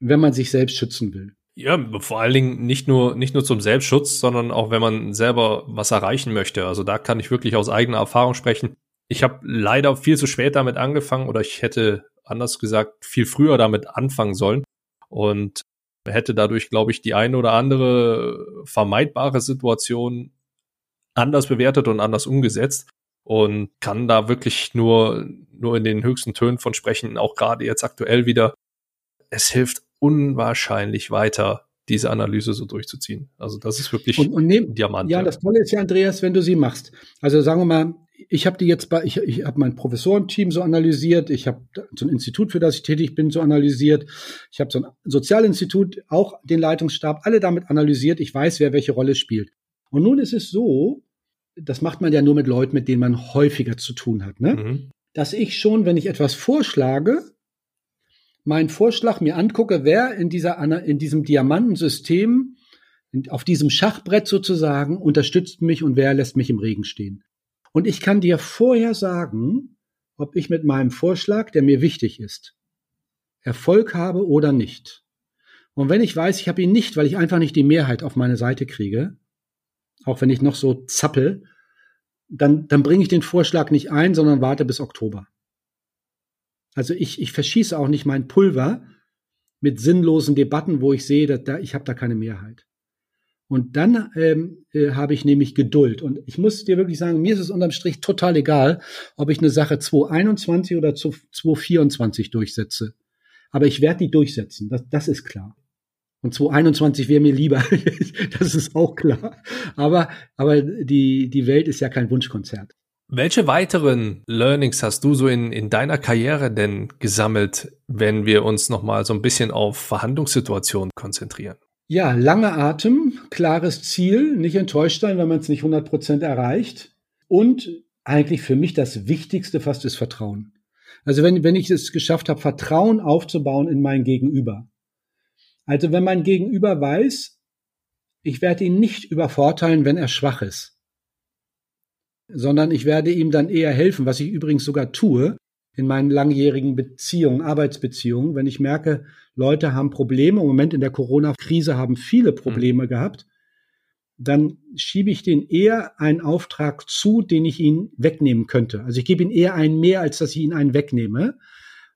Speaker 1: wenn man sich selbst schützen will.
Speaker 2: Ja, vor allen Dingen nicht nur, nicht nur zum Selbstschutz, sondern auch wenn man selber was erreichen möchte. Also da kann ich wirklich aus eigener Erfahrung sprechen. Ich habe leider viel zu spät damit angefangen oder ich hätte anders gesagt viel früher damit anfangen sollen und hätte dadurch, glaube ich, die eine oder andere vermeidbare Situation anders bewertet und anders umgesetzt und kann da wirklich nur, nur in den höchsten Tönen von sprechen, auch gerade jetzt aktuell wieder. Es hilft unwahrscheinlich weiter, diese Analyse so durchzuziehen. Also das ist wirklich
Speaker 1: und, und neben, Diamant. Ja, das Tolle ist ja, Andreas, wenn du sie machst. Also sagen wir mal, ich habe die jetzt bei, ich, ich habe mein Professorenteam so analysiert, ich habe so ein Institut, für das ich tätig bin, so analysiert, ich habe so ein Sozialinstitut, auch den Leitungsstab, alle damit analysiert, ich weiß, wer welche Rolle spielt. Und nun ist es so, das macht man ja nur mit Leuten, mit denen man häufiger zu tun hat, ne? Mhm. dass ich schon, wenn ich etwas vorschlage, meinen Vorschlag mir angucke, wer in dieser in diesem Diamantensystem auf diesem Schachbrett sozusagen unterstützt mich und wer lässt mich im Regen stehen. Und ich kann dir vorher sagen, ob ich mit meinem Vorschlag, der mir wichtig ist, Erfolg habe oder nicht. Und wenn ich weiß, ich habe ihn nicht, weil ich einfach nicht die Mehrheit auf meine Seite kriege, auch wenn ich noch so zappel, dann, dann bringe ich den Vorschlag nicht ein, sondern warte bis Oktober. Also ich, ich verschieße auch nicht mein Pulver mit sinnlosen Debatten, wo ich sehe, dass da, ich habe da keine Mehrheit. Und dann ähm, äh, habe ich nämlich Geduld. Und ich muss dir wirklich sagen, mir ist es unterm Strich total egal, ob ich eine Sache 221 oder 224 durchsetze. Aber ich werde die durchsetzen, das, das ist klar. Und 221 wäre mir lieber, <laughs> das ist auch klar. Aber, aber die, die Welt ist ja kein Wunschkonzert.
Speaker 2: Welche weiteren Learnings hast du so in, in deiner Karriere denn gesammelt, wenn wir uns nochmal so ein bisschen auf Verhandlungssituationen konzentrieren?
Speaker 1: Ja, lange Atem, klares Ziel, nicht enttäuscht sein, wenn man es nicht 100 Prozent erreicht. Und eigentlich für mich das Wichtigste fast ist Vertrauen. Also wenn, wenn ich es geschafft habe, Vertrauen aufzubauen in mein Gegenüber. Also wenn mein Gegenüber weiß, ich werde ihn nicht übervorteilen, wenn er schwach ist, sondern ich werde ihm dann eher helfen, was ich übrigens sogar tue, in meinen langjährigen Beziehungen, Arbeitsbeziehungen, wenn ich merke, Leute haben Probleme, im Moment in der Corona-Krise haben viele Probleme mhm. gehabt, dann schiebe ich denen eher einen Auftrag zu, den ich ihnen wegnehmen könnte. Also ich gebe ihnen eher einen mehr, als dass ich ihnen einen wegnehme,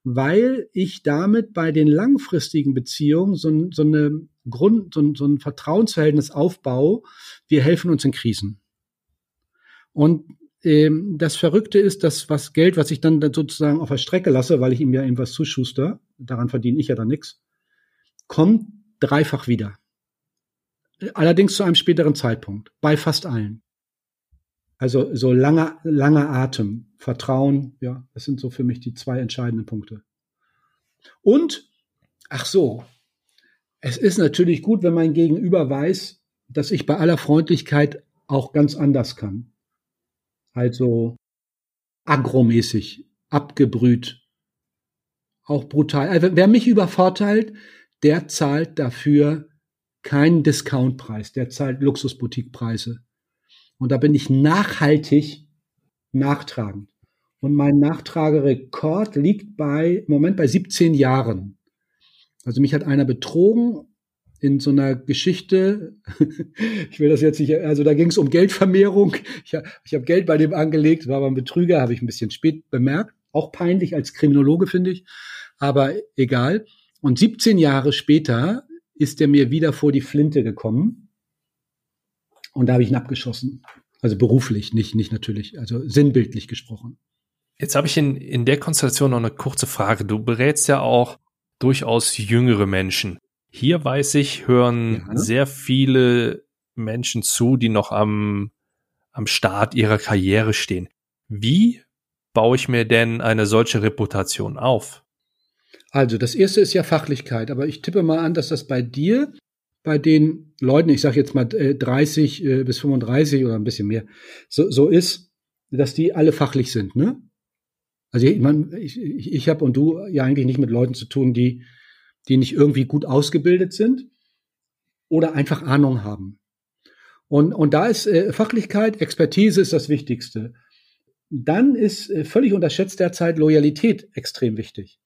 Speaker 1: weil ich damit bei den langfristigen Beziehungen so, so eine Grund, so, so ein Vertrauensverhältnis aufbaue. Wir helfen uns in Krisen. Und ähm, das Verrückte ist, dass was Geld, was ich dann sozusagen auf der Strecke lasse, weil ich ihm ja irgendwas zuschuster, daran verdiene ich ja dann nichts, kommt dreifach wieder. Allerdings zu einem späteren Zeitpunkt, bei fast allen. Also so langer, langer Atem, Vertrauen, ja, das sind so für mich die zwei entscheidenden Punkte. Und, ach so, es ist natürlich gut, wenn mein Gegenüber weiß, dass ich bei aller Freundlichkeit auch ganz anders kann also agromäßig, abgebrüht, auch brutal. Also wer mich übervorteilt, der zahlt dafür keinen Discountpreis, der zahlt Luxusboutiquepreise. Und da bin ich nachhaltig nachtragend. Und mein Nachtragerekord liegt bei, im Moment bei 17 Jahren. Also mich hat einer betrogen in so einer Geschichte, <laughs> ich will das jetzt nicht, also da ging es um Geldvermehrung. Ich, ich habe Geld bei dem angelegt, war aber ein Betrüger, habe ich ein bisschen spät bemerkt. Auch peinlich als Kriminologe, finde ich. Aber egal. Und 17 Jahre später ist er mir wieder vor die Flinte gekommen. Und da habe ich ihn abgeschossen. Also beruflich, nicht, nicht natürlich, also sinnbildlich gesprochen.
Speaker 2: Jetzt habe ich in, in der Konstellation noch eine kurze Frage. Du berätst ja auch durchaus jüngere Menschen. Hier weiß ich, hören ja. sehr viele Menschen zu, die noch am, am Start ihrer Karriere stehen. Wie baue ich mir denn eine solche Reputation auf?
Speaker 1: Also, das erste ist ja Fachlichkeit, aber ich tippe mal an, dass das bei dir, bei den Leuten, ich sage jetzt mal 30 äh, äh, bis 35 oder ein bisschen mehr, so, so ist, dass die alle fachlich sind, ne? Also ich, ich, ich, ich habe und du ja eigentlich nicht mit Leuten zu tun, die, die nicht irgendwie gut ausgebildet sind oder einfach Ahnung haben. Und, und da ist äh, Fachlichkeit, Expertise ist das Wichtigste. Dann ist äh, völlig unterschätzt derzeit Loyalität extrem wichtig.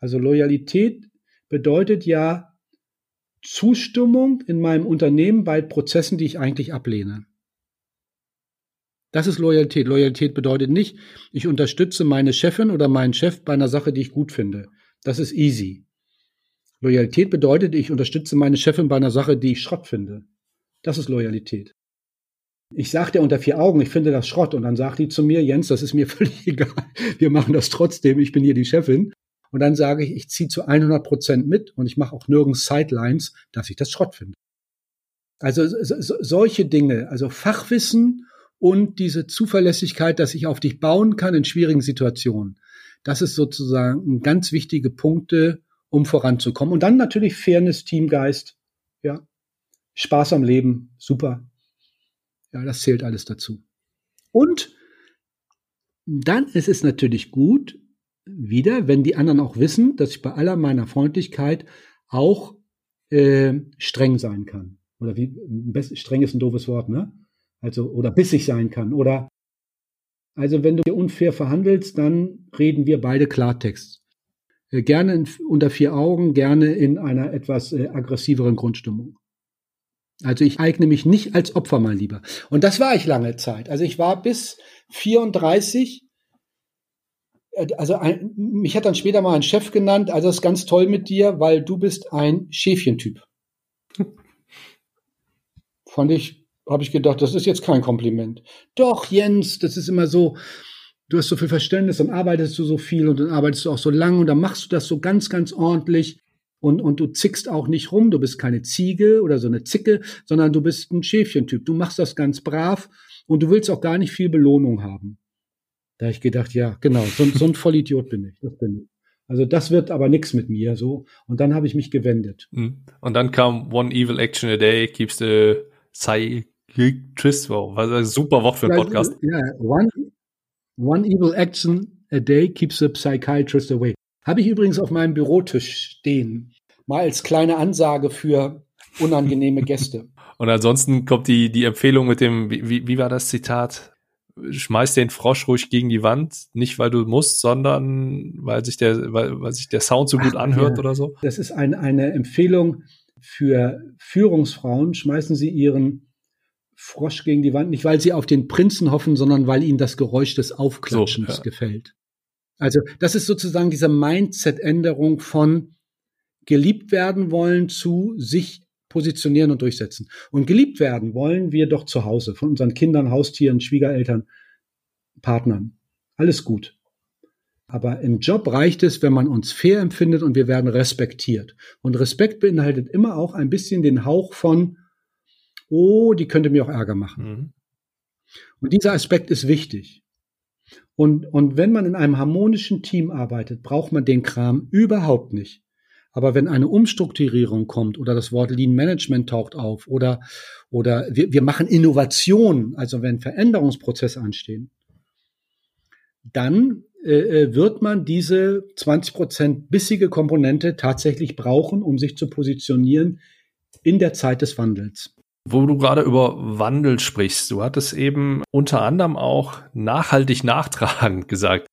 Speaker 1: Also Loyalität bedeutet ja Zustimmung in meinem Unternehmen bei Prozessen, die ich eigentlich ablehne. Das ist Loyalität. Loyalität bedeutet nicht, ich unterstütze meine Chefin oder meinen Chef bei einer Sache, die ich gut finde. Das ist easy. Loyalität bedeutet, ich unterstütze meine Chefin bei einer Sache, die ich Schrott finde. Das ist Loyalität. Ich sage dir unter vier Augen, ich finde das Schrott. Und dann sagt die zu mir, Jens, das ist mir <laughs> völlig egal. Wir machen das trotzdem. Ich bin hier die Chefin. Und dann sage ich, ich ziehe zu 100 Prozent mit und ich mache auch nirgends Sidelines, dass ich das Schrott finde. Also so, solche Dinge, also Fachwissen und diese Zuverlässigkeit, dass ich auf dich bauen kann in schwierigen Situationen. Das ist sozusagen ganz wichtige Punkte, um voranzukommen. Und dann natürlich Fairness, Teamgeist, ja, Spaß am Leben, super. Ja, das zählt alles dazu. Und dann ist es natürlich gut, wieder, wenn die anderen auch wissen, dass ich bei aller meiner Freundlichkeit auch äh, streng sein kann. Oder wie streng ist ein doofes Wort, ne? Also, oder bissig sein kann. Oder also wenn du unfair verhandelst, dann reden wir beide Klartext. Äh, gerne in, unter vier Augen, gerne in einer etwas äh, aggressiveren Grundstimmung. Also ich eigne mich nicht als Opfer mal lieber. Und das war ich lange Zeit. Also ich war bis 34 äh, also ein, mich hat dann später mal ein Chef genannt, also das ist ganz toll mit dir, weil du bist ein Schäfchentyp. <laughs> Fand ich, habe ich gedacht, das ist jetzt kein Kompliment. Doch, Jens, das ist immer so, du hast so viel Verständnis, dann arbeitest du so viel und dann arbeitest du auch so lang und dann machst du das so ganz, ganz ordentlich und, und du zickst auch nicht rum, du bist keine Ziege oder so eine Zicke, sondern du bist ein Schäfchentyp. Du machst das ganz brav und du willst auch gar nicht viel Belohnung haben. Da habe ich gedacht, ja, genau, so, so ein Vollidiot bin ich. Das bin ich. Also das wird aber nichts mit mir so. Und dann habe ich mich gewendet.
Speaker 2: Hm. Und dann kam One Evil Action a Day, keeps the Psychiatrist. Wow, was ein super Wort für einen Podcast.
Speaker 1: Ja, one, one Evil Action a Day keeps the Psychiatrist away. Habe ich übrigens auf meinem Bürotisch stehen. Mal als kleine Ansage für unangenehme Gäste. <laughs>
Speaker 2: Und ansonsten kommt die, die Empfehlung mit dem, wie, wie war das Zitat? Schmeiß den Frosch ruhig gegen die Wand, nicht weil du musst, sondern weil sich der, weil, weil sich der Sound so gut Ach, anhört ja. oder so?
Speaker 1: Das ist ein, eine Empfehlung für Führungsfrauen. Schmeißen Sie Ihren Frosch gegen die Wand, nicht weil Sie auf den Prinzen hoffen, sondern weil Ihnen das Geräusch des Aufklatschens so, ja. gefällt. Also das ist sozusagen diese Mindset-Änderung von geliebt werden wollen zu sich positionieren und durchsetzen. Und geliebt werden wollen wir doch zu Hause, von unseren Kindern, Haustieren, Schwiegereltern, Partnern. Alles gut. Aber im Job reicht es, wenn man uns fair empfindet und wir werden respektiert. Und Respekt beinhaltet immer auch ein bisschen den Hauch von, oh, die könnte mir auch Ärger machen. Mhm. Und dieser Aspekt ist wichtig. Und, und wenn man in einem harmonischen Team arbeitet, braucht man den Kram überhaupt nicht. Aber wenn eine Umstrukturierung kommt oder das Wort Lean Management taucht auf oder, oder wir, wir machen Innovation, also wenn Veränderungsprozesse anstehen, dann äh, äh wird man diese 20 Prozent bissige Komponente tatsächlich brauchen, um sich zu positionieren in der Zeit des Wandels.
Speaker 2: Wo du gerade über Wandel sprichst, du hattest eben unter anderem auch nachhaltig nachtragend gesagt.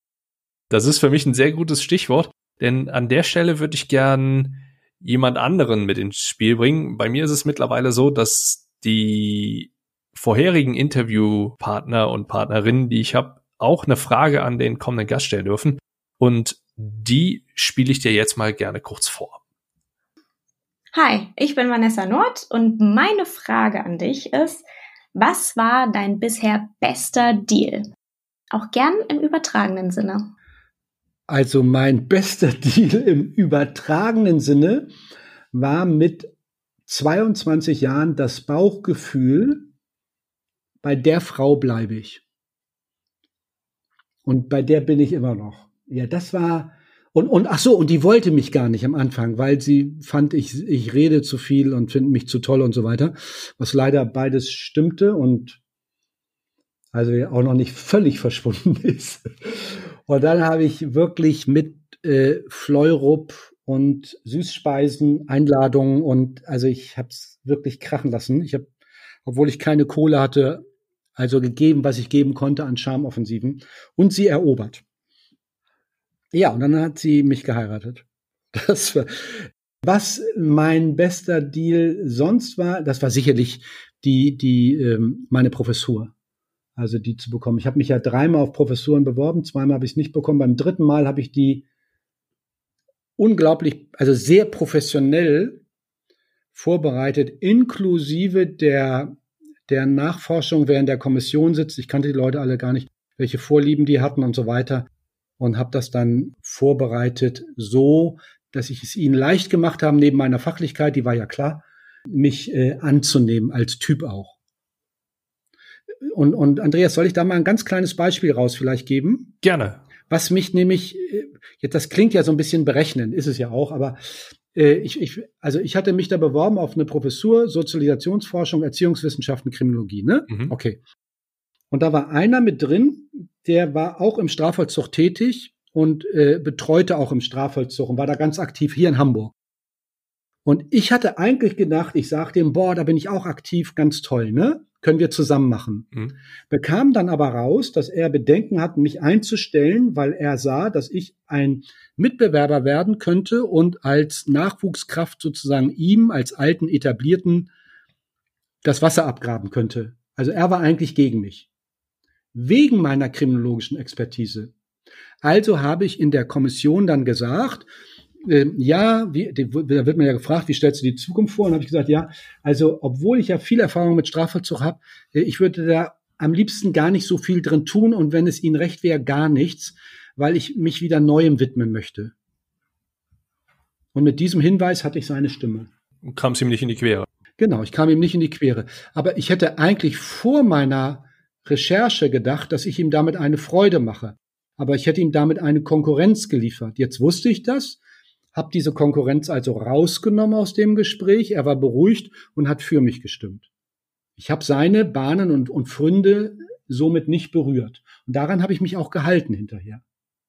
Speaker 2: Das ist für mich ein sehr gutes Stichwort. Denn an der Stelle würde ich gern jemand anderen mit ins Spiel bringen. Bei mir ist es mittlerweile so, dass die vorherigen Interviewpartner und Partnerinnen, die ich habe, auch eine Frage an den kommenden Gast stellen dürfen. Und die spiele ich dir jetzt mal gerne kurz vor.
Speaker 3: Hi, ich bin Vanessa Nord und meine Frage an dich ist, was war dein bisher bester Deal? Auch gern im übertragenen Sinne.
Speaker 1: Also mein bester <laughs> Deal im übertragenen Sinne war mit 22 Jahren das Bauchgefühl, bei der Frau bleibe ich. Und bei der bin ich immer noch. Ja, das war, und, und ach so, und die wollte mich gar nicht am Anfang, weil sie fand, ich, ich rede zu viel und finde mich zu toll und so weiter. Was leider beides stimmte und also auch noch nicht völlig <laughs> verschwunden ist. Und dann habe ich wirklich mit äh, Fleurup und Süßspeisen, Einladungen und also ich habe es wirklich krachen lassen. Ich habe, obwohl ich keine Kohle hatte, also gegeben, was ich geben konnte an Charmoffensiven und sie erobert. Ja, und dann hat sie mich geheiratet. <laughs> Das war, was mein bester Deal sonst war, das war sicherlich die, die, ähm, meine Professur. Also die zu bekommen. Ich habe mich ja dreimal auf Professuren beworben, zweimal habe ich es nicht bekommen. Beim dritten Mal habe ich die unglaublich, also sehr professionell vorbereitet, inklusive der, der Nachforschung während der Kommission sitzt. Ich kannte die Leute alle gar nicht, welche Vorlieben die hatten und so weiter und habe das dann vorbereitet so, dass ich es ihnen leicht gemacht habe, neben meiner Fachlichkeit, die war ja klar, mich äh, anzunehmen als Typ auch. Und, und Andreas, soll ich da mal ein ganz kleines Beispiel raus vielleicht geben?
Speaker 2: Gerne.
Speaker 1: Was mich nämlich, äh, jetzt das klingt ja so ein bisschen berechnen, ist es ja auch, aber äh, ich, ich, also ich hatte mich da beworben auf eine Professur Sozialisationsforschung, Erziehungswissenschaften, Kriminologie, ne? Mhm. Okay. Und da war einer mit drin, der war auch im Strafvollzug tätig und äh, betreute auch im Strafvollzug und war da ganz aktiv hier in Hamburg. Und ich hatte eigentlich gedacht, ich sag dem, boah, da bin ich auch aktiv, ganz toll, ne? Können wir zusammen machen. Mhm. Bekam dann aber raus, dass er Bedenken hat, mich einzustellen, weil er sah, dass ich ein Mitbewerber werden könnte und als Nachwuchskraft sozusagen ihm als alten Etablierten das Wasser abgraben könnte. Also er war eigentlich gegen mich wegen meiner kriminologischen Expertise. Also habe ich in der Kommission dann gesagt, äh, ja, wie, da wird man ja gefragt, wie stellst du die Zukunft vor? Und habe ich gesagt, ja, also obwohl ich ja viel Erfahrung mit Strafvollzug habe, äh, ich würde da am liebsten gar nicht so viel drin tun und wenn es Ihnen recht wäre, gar nichts, weil ich mich wieder Neuem widmen möchte. Und mit diesem Hinweis hatte ich seine Stimme.
Speaker 2: Kam es ihm nicht in die Quere.
Speaker 1: Genau, ich kam ihm nicht in die Quere. Aber ich hätte eigentlich vor meiner Recherche gedacht, dass ich ihm damit eine Freude mache. Aber ich hätte ihm damit eine Konkurrenz geliefert. Jetzt wusste ich das, habe diese Konkurrenz also rausgenommen aus dem Gespräch. Er war beruhigt und hat für mich gestimmt. Ich habe seine Bahnen und, und Fründe somit nicht berührt. Und daran habe ich mich auch gehalten hinterher.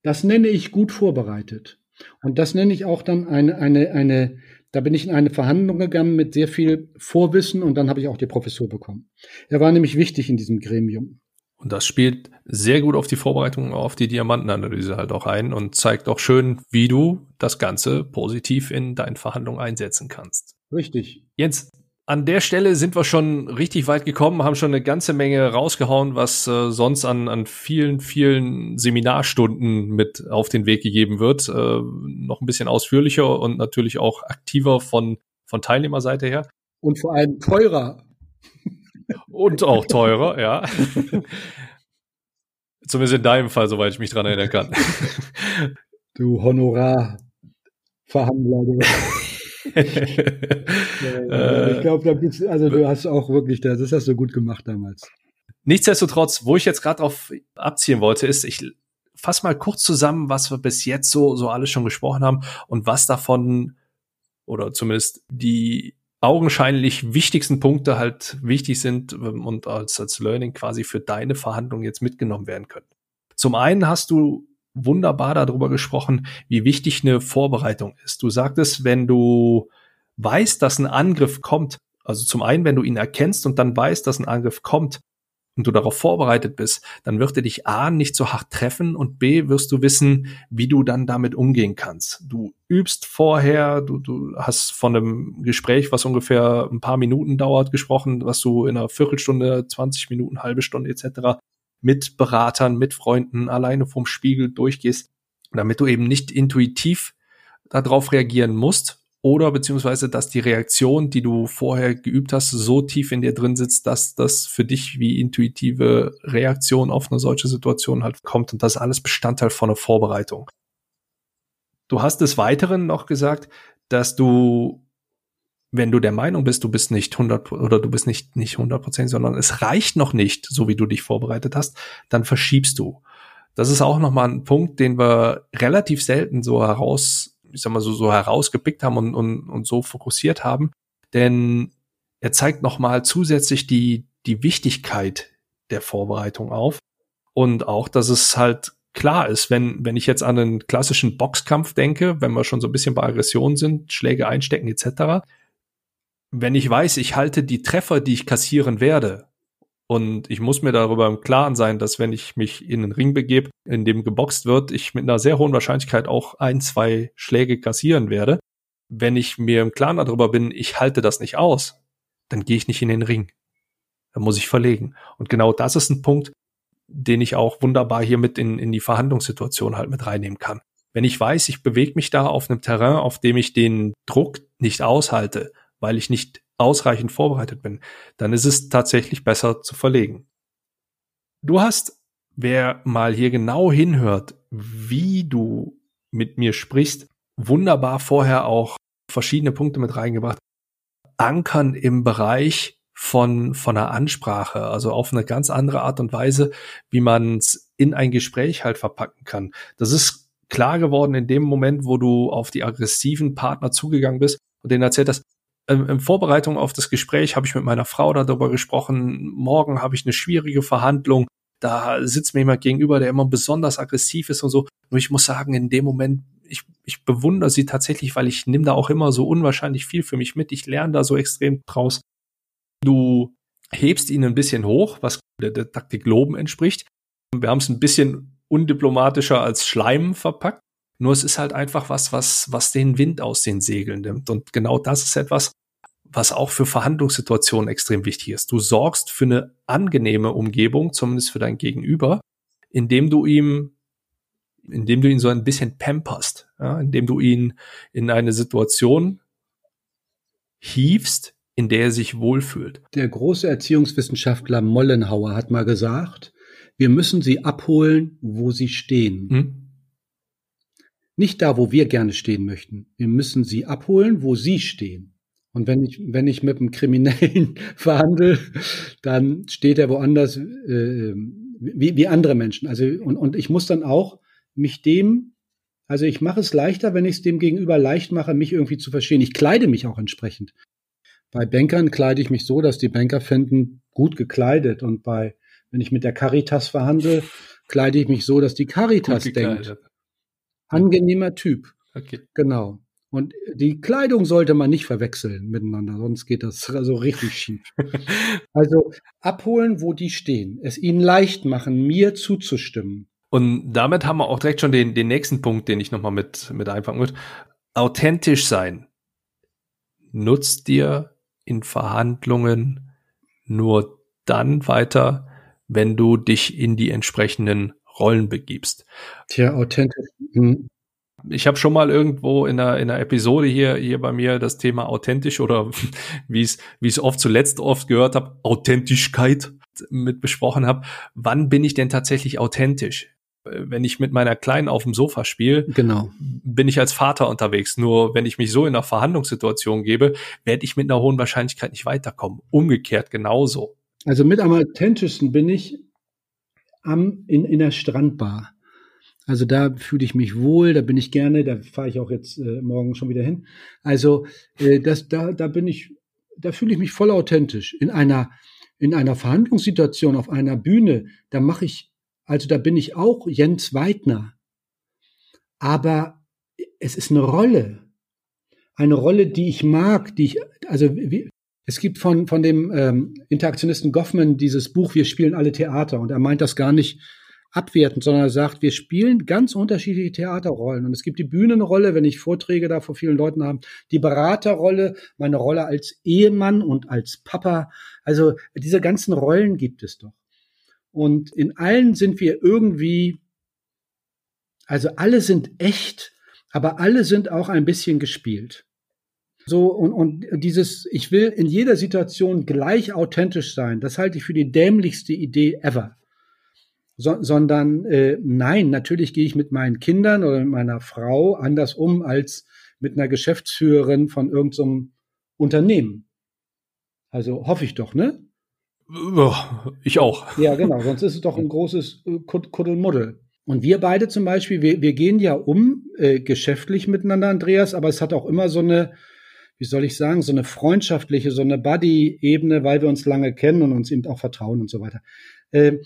Speaker 1: Das nenne ich gut vorbereitet. Und das nenne ich auch dann eine, eine, eine da bin ich in eine Verhandlung gegangen mit sehr viel Vorwissen und dann habe ich auch die Professur bekommen. Er war nämlich wichtig in diesem Gremium.
Speaker 2: Und das spielt sehr gut auf die Vorbereitung auf die Diamantenanalyse halt auch ein und zeigt auch schön, wie du das Ganze positiv in deinen Verhandlungen einsetzen kannst.
Speaker 1: Richtig.
Speaker 2: Jens, an der Stelle sind wir schon richtig weit gekommen, haben schon eine ganze Menge rausgehauen, was äh, sonst an, an vielen, vielen Seminarstunden mit auf den Weg gegeben wird. Äh, noch ein bisschen ausführlicher und natürlich auch aktiver von, von Teilnehmerseite her.
Speaker 1: Und vor allem teurer.
Speaker 2: Und auch teurer, ja. Zumindest in deinem Fall, soweit ich mich dran erinnern kann.
Speaker 1: Du Honorarverhandler. Äh, <laughs> ich glaube, da gibt's, also du hast auch wirklich, das hast du gut gemacht damals.
Speaker 2: Nichtsdestotrotz, wo ich jetzt gerade drauf abziehen wollte, ist, ich fasse mal kurz zusammen, was wir bis jetzt so, so alles schon gesprochen haben und was davon oder zumindest die augenscheinlich wichtigsten Punkte halt wichtig sind ähm, und als, als Learning quasi für deine Verhandlung jetzt mitgenommen werden können. Zum einen hast du wunderbar darüber gesprochen, wie wichtig eine Vorbereitung ist. Du sagtest, wenn du weißt, dass ein Angriff kommt, also zum einen, wenn du ihn erkennst und dann weißt, dass ein Angriff kommt und du darauf vorbereitet bist, dann wird er dich A nicht so hart treffen und B wirst du wissen, wie du dann damit umgehen kannst. Du übst vorher, du, du hast von einem Gespräch, was ungefähr ein paar Minuten dauert, gesprochen, was du in einer Viertelstunde, 20 Minuten, halbe Stunde etc. mit Beratern, mit Freunden alleine vom Spiegel durchgehst, damit du eben nicht intuitiv darauf reagieren musst, oder beziehungsweise, dass die Reaktion, die du vorher geübt hast, so tief in dir drin sitzt, dass das für dich wie intuitive Reaktion auf eine solche Situation halt kommt und das alles Bestandteil von einer Vorbereitung. Du hast des Weiteren noch gesagt, dass du, wenn du der Meinung bist, du bist nicht 100 oder du bist nicht, nicht 100 Prozent, sondern es reicht noch nicht, so wie du dich vorbereitet hast, dann verschiebst du. Das ist auch nochmal ein Punkt, den wir relativ selten so heraus ich sag mal so, so herausgepickt haben und, und, und so fokussiert haben. Denn er zeigt nochmal zusätzlich die, die Wichtigkeit der Vorbereitung auf. Und auch, dass es halt klar ist, wenn, wenn ich jetzt an einen klassischen Boxkampf denke, wenn wir schon so ein bisschen bei Aggression sind, Schläge einstecken etc., wenn ich weiß, ich halte die Treffer, die ich kassieren werde, und ich muss mir darüber im Klaren sein, dass wenn ich mich in einen Ring begebe, in dem geboxt wird, ich mit einer sehr hohen Wahrscheinlichkeit auch ein, zwei Schläge kassieren werde. Wenn ich mir im Klaren darüber bin, ich halte das nicht aus, dann gehe ich nicht in den Ring. Dann muss ich verlegen. Und genau das ist ein Punkt, den ich auch wunderbar hier mit in, in die Verhandlungssituation halt mit reinnehmen kann. Wenn ich weiß, ich bewege mich da auf einem Terrain, auf dem ich den Druck nicht aushalte, weil ich nicht ausreichend vorbereitet bin, dann ist es tatsächlich besser zu verlegen. Du hast, wer mal hier genau hinhört, wie du mit mir sprichst, wunderbar vorher auch verschiedene Punkte mit reingebracht. Ankern im Bereich von, von einer Ansprache, also auf eine ganz andere Art und Weise, wie man es in ein Gespräch halt verpacken kann. Das ist klar geworden in dem Moment, wo du auf die aggressiven Partner zugegangen bist und denen erzählt hast, in Vorbereitung auf das Gespräch habe ich mit meiner Frau darüber gesprochen. Morgen habe ich eine schwierige Verhandlung. Da sitzt mir jemand gegenüber, der immer besonders aggressiv ist und so. Nur ich muss sagen, in dem Moment, ich, ich bewundere sie tatsächlich, weil ich nehme da auch immer so unwahrscheinlich viel für mich mit. Ich lerne da so extrem draus. Du hebst ihn ein bisschen hoch, was der, der Taktik Loben entspricht. Wir haben es ein bisschen undiplomatischer als Schleim verpackt. Nur es ist halt einfach was, was, was den Wind aus den Segeln nimmt. Und genau das ist etwas, was auch für Verhandlungssituationen extrem wichtig ist. Du sorgst für eine angenehme Umgebung, zumindest für dein Gegenüber, indem du ihm, indem du ihn so ein bisschen pamperst, ja, indem du ihn in eine Situation hiefst, in der er sich wohlfühlt.
Speaker 1: Der große Erziehungswissenschaftler Mollenhauer hat mal gesagt, wir müssen sie abholen, wo sie stehen. Hm? Nicht da, wo wir gerne stehen möchten. Wir müssen sie abholen, wo sie stehen. Und wenn ich, wenn ich mit einem Kriminellen <laughs> verhandle, dann steht er woanders äh, wie, wie andere Menschen. Also und, und ich muss dann auch mich dem, also ich mache es leichter, wenn ich es dem Gegenüber leicht mache, mich irgendwie zu verstehen. Ich kleide mich auch entsprechend. Bei Bankern kleide ich mich so, dass die Banker finden, gut gekleidet. Und bei, wenn ich mit der Caritas verhandle, kleide ich mich so, dass die Caritas denkt, Angenehmer Typ. Okay. Genau. Und die Kleidung sollte man nicht verwechseln miteinander, sonst geht das so richtig schief. <laughs> also abholen, wo die stehen, es ihnen leicht machen, mir zuzustimmen.
Speaker 2: Und damit haben wir auch direkt schon den, den nächsten Punkt, den ich nochmal mit, mit einfangen würde. Authentisch sein. Nutzt dir in Verhandlungen nur dann weiter, wenn du dich in die entsprechenden Rollen begibst.
Speaker 1: Tja, authentisch. Hm.
Speaker 2: Ich habe schon mal irgendwo in einer, in einer Episode hier, hier bei mir das Thema authentisch oder <laughs> wie es wie es oft zuletzt oft gehört habe, Authentischkeit mit besprochen habe. Wann bin ich denn tatsächlich authentisch? Wenn ich mit meiner Kleinen auf dem Sofa spiele,
Speaker 1: genau.
Speaker 2: bin ich als Vater unterwegs. Nur wenn ich mich so in einer Verhandlungssituation gebe, werde ich mit einer hohen Wahrscheinlichkeit nicht weiterkommen. Umgekehrt genauso.
Speaker 1: Also mit am authentischsten bin ich, am, in, in der Strandbar. Also da fühle ich mich wohl, da bin ich gerne, da fahre ich auch jetzt äh, morgen schon wieder hin. Also äh, das, da, da bin ich, da fühle ich mich voll authentisch. In einer, in einer Verhandlungssituation auf einer Bühne, da mache ich, also da bin ich auch Jens Weidner. Aber es ist eine Rolle. Eine Rolle, die ich mag, die ich, also wie, Es gibt von, von dem ähm, Interaktionisten Goffman dieses Buch Wir spielen alle Theater und er meint das gar nicht abwertend, sondern er sagt, wir spielen ganz unterschiedliche Theaterrollen. Und es gibt die Bühnenrolle, wenn ich Vorträge da vor vielen Leuten habe, die Beraterrolle, meine Rolle als Ehemann und als Papa. Also diese ganzen Rollen gibt es doch. Und in allen sind wir irgendwie, also alle sind echt, aber alle sind auch ein bisschen gespielt. So, und, und dieses, ich will in jeder Situation gleich authentisch sein, das halte ich für die dämlichste Idee ever so, sondern äh, nein, natürlich gehe ich mit meinen Kindern oder mit meiner Frau anders um als mit einer Geschäftsführerin von irgendeinem Unternehmen. Also hoffe ich doch, ne?
Speaker 2: Ich auch.
Speaker 1: Ja, genau, sonst ist es doch ein großes äh, Kuddelmuddel. Und wir beide zum Beispiel, wir, wir gehen ja um äh, geschäftlich miteinander, Andreas, aber es hat auch immer so eine, wie soll ich sagen, so eine freundschaftliche, so eine Buddy-Ebene, weil wir uns lange kennen und uns eben auch vertrauen und so weiter. Äh,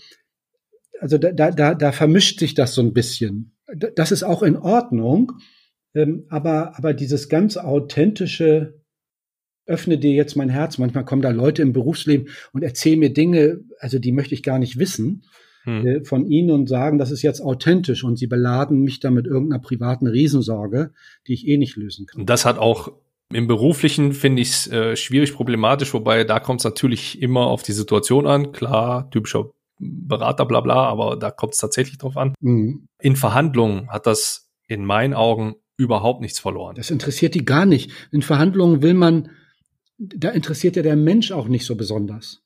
Speaker 1: also da, da, da, da vermischt sich das so ein bisschen. Das ist auch in Ordnung, ähm, aber, aber dieses ganz authentische, öffne dir jetzt mein Herz. Manchmal kommen da Leute im Berufsleben und erzählen mir Dinge, also die möchte ich gar nicht wissen hm. äh, von ihnen und sagen, das ist jetzt authentisch und sie beladen mich da mit irgendeiner privaten Riesensorge, die ich eh nicht lösen kann.
Speaker 2: Das hat auch im Beruflichen finde ich es äh, schwierig problematisch, wobei da kommt es natürlich immer auf die Situation an. Klar, typischer Berater, bla bla, aber da kommt es tatsächlich drauf an. Mhm. In Verhandlungen hat das in meinen Augen überhaupt nichts verloren.
Speaker 1: Das interessiert die gar nicht. In Verhandlungen will man, da interessiert ja der Mensch auch nicht so besonders.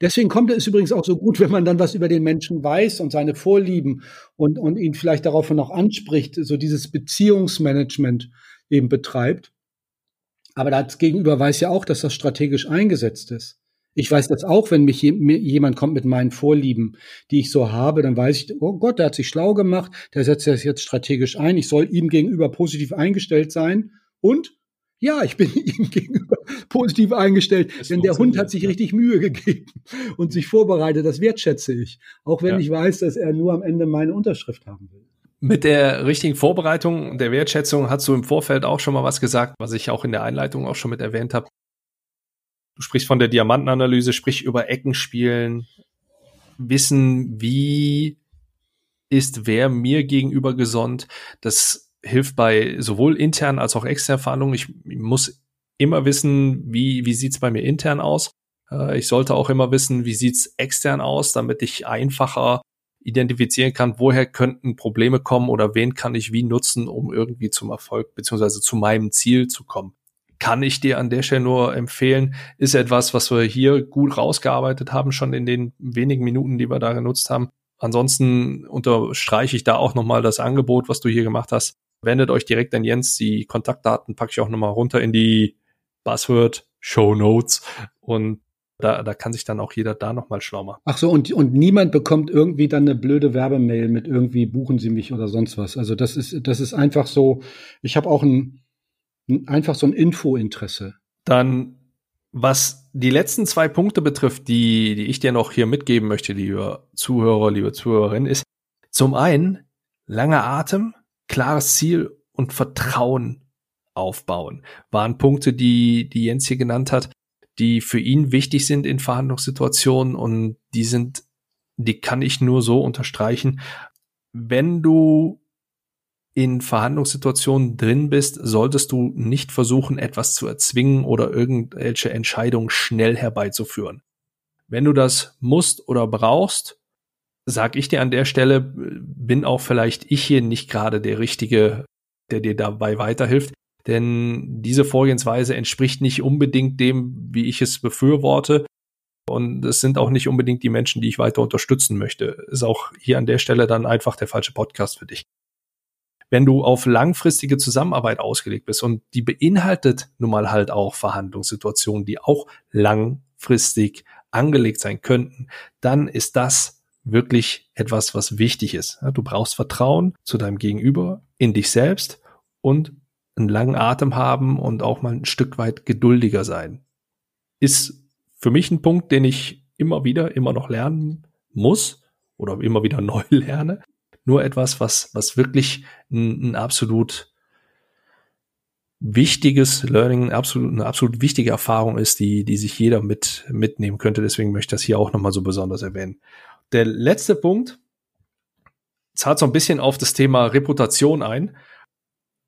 Speaker 1: Deswegen kommt es übrigens auch so gut, wenn man dann was über den Menschen weiß und seine Vorlieben und, und ihn vielleicht darauf noch anspricht, so dieses Beziehungsmanagement eben betreibt. Aber das Gegenüber weiß ja auch, dass das strategisch eingesetzt ist. Ich weiß das auch, wenn mich jemand kommt mit meinen Vorlieben, die ich so habe, dann weiß ich, oh Gott, der hat sich schlau gemacht, der setzt das jetzt strategisch ein, ich soll ihm gegenüber positiv eingestellt sein und ja, ich bin <laughs> ihm gegenüber positiv eingestellt, das denn der Hund hat sich richtig Mühe gegeben <laughs> und sich vorbereitet, das wertschätze ich, auch wenn ja. ich weiß, dass er nur am Ende meine Unterschrift haben will.
Speaker 2: Mit der richtigen Vorbereitung, der Wertschätzung hast du im Vorfeld auch schon mal was gesagt, was ich auch in der Einleitung auch schon mit erwähnt habe. Du sprichst von der Diamantenanalyse, sprich über Ecken spielen, wissen, wie ist wer mir gegenüber gesonnt. Das hilft bei sowohl internen als auch externen Verhandlungen. Ich muss immer wissen, wie, wie sieht's bei mir intern aus. Äh, ich sollte auch immer wissen, wie sieht's extern aus, damit ich einfacher identifizieren kann, woher könnten Probleme kommen oder wen kann ich wie nutzen, um irgendwie zum Erfolg beziehungsweise zu meinem Ziel zu kommen kann ich dir an der Stelle nur empfehlen, ist etwas, was wir hier gut rausgearbeitet haben, schon in den wenigen Minuten, die wir da genutzt haben. Ansonsten unterstreiche ich da auch nochmal das Angebot, was du hier gemacht hast. Wendet euch direkt an Jens. Die Kontaktdaten packe ich auch nochmal runter in die Buzzword Show Notes und da, da kann sich dann auch jeder da nochmal schlau machen.
Speaker 1: Ach so, und, und niemand bekommt irgendwie dann eine blöde Werbemail mit irgendwie buchen Sie mich oder sonst was. Also das ist, das ist einfach so, ich habe auch ein, einfach so ein Infointeresse.
Speaker 2: Dann, was die letzten zwei Punkte betrifft, die, die ich dir noch hier mitgeben möchte, liebe Zuhörer, liebe Zuhörerin, ist zum einen langer Atem, klares Ziel und Vertrauen aufbauen. Waren Punkte, die, die Jens hier genannt hat, die für ihn wichtig sind in Verhandlungssituationen und die sind, die kann ich nur so unterstreichen. Wenn du in Verhandlungssituationen drin bist, solltest du nicht versuchen, etwas zu erzwingen oder irgendwelche Entscheidungen schnell herbeizuführen. Wenn du das musst oder brauchst, sag ich dir an der Stelle, bin auch vielleicht ich hier nicht gerade der Richtige, der dir dabei weiterhilft. Denn diese Vorgehensweise entspricht nicht unbedingt dem, wie ich es befürworte. Und es sind auch nicht unbedingt die Menschen, die ich weiter unterstützen möchte. Ist auch hier an der Stelle dann einfach der falsche Podcast für dich wenn du auf langfristige Zusammenarbeit ausgelegt bist und die beinhaltet nun mal halt auch Verhandlungssituationen, die auch langfristig angelegt sein könnten, dann ist das wirklich etwas, was wichtig ist. Du brauchst Vertrauen zu deinem Gegenüber, in dich selbst und einen langen Atem haben und auch mal ein Stück weit geduldiger sein. Ist für mich ein Punkt, den ich immer wieder, immer noch lernen muss oder immer wieder <laughs> neu lerne nur etwas, was, was wirklich ein, ein absolut wichtiges Learning, absolut, eine absolut wichtige Erfahrung ist, die, die sich jeder mit, mitnehmen könnte. Deswegen möchte ich das hier auch nochmal so besonders erwähnen. Der letzte Punkt zahlt so ein bisschen auf das Thema Reputation ein.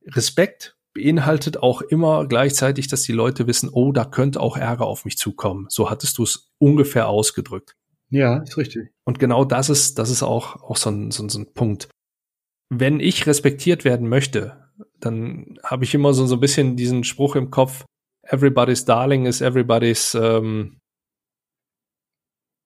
Speaker 2: Respekt beinhaltet auch immer gleichzeitig, dass die Leute wissen, oh, da könnte auch Ärger auf mich zukommen. So hattest du es ungefähr ausgedrückt.
Speaker 1: Ja, ist richtig.
Speaker 2: Und genau das ist, das ist auch, auch so ein, so, so ein Punkt. Wenn ich respektiert werden möchte, dann habe ich immer so, so ein bisschen diesen Spruch im Kopf, everybody's darling is everybody's ähm,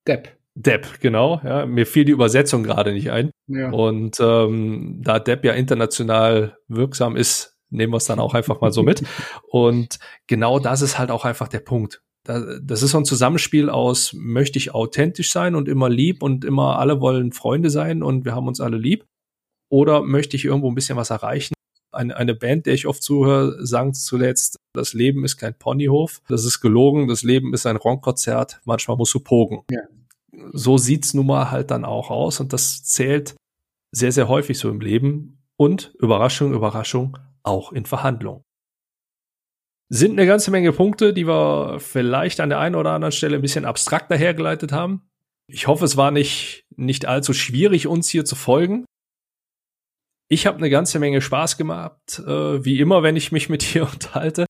Speaker 2: Depp. Depp, genau. Ja, mir fiel die Übersetzung gerade nicht ein. Ja. Und ähm, da Depp ja international wirksam ist, nehmen wir es dann auch einfach mal so mit. <laughs> Und genau das ist halt auch einfach der Punkt. Das ist so ein Zusammenspiel aus, möchte ich authentisch sein und immer lieb und immer alle wollen Freunde sein und wir haben uns alle lieb? Oder möchte ich irgendwo ein bisschen was erreichen eine, eine Band, der ich oft zuhöre, sang zuletzt, das Leben ist kein Ponyhof, das ist gelogen, das Leben ist ein Rockkonzert, manchmal musst du pogen. Ja. So sieht's nun mal halt dann auch aus und das zählt sehr, sehr häufig so im Leben und Überraschung, Überraschung, auch in Verhandlungen. Sind eine ganze Menge Punkte, die wir vielleicht an der einen oder anderen Stelle ein bisschen abstrakter hergeleitet haben. Ich hoffe, es war nicht, nicht allzu schwierig, uns hier zu folgen ich habe eine ganze Menge Spaß gemacht, äh, wie immer, wenn ich mich mit <laughs> dir unterhalte.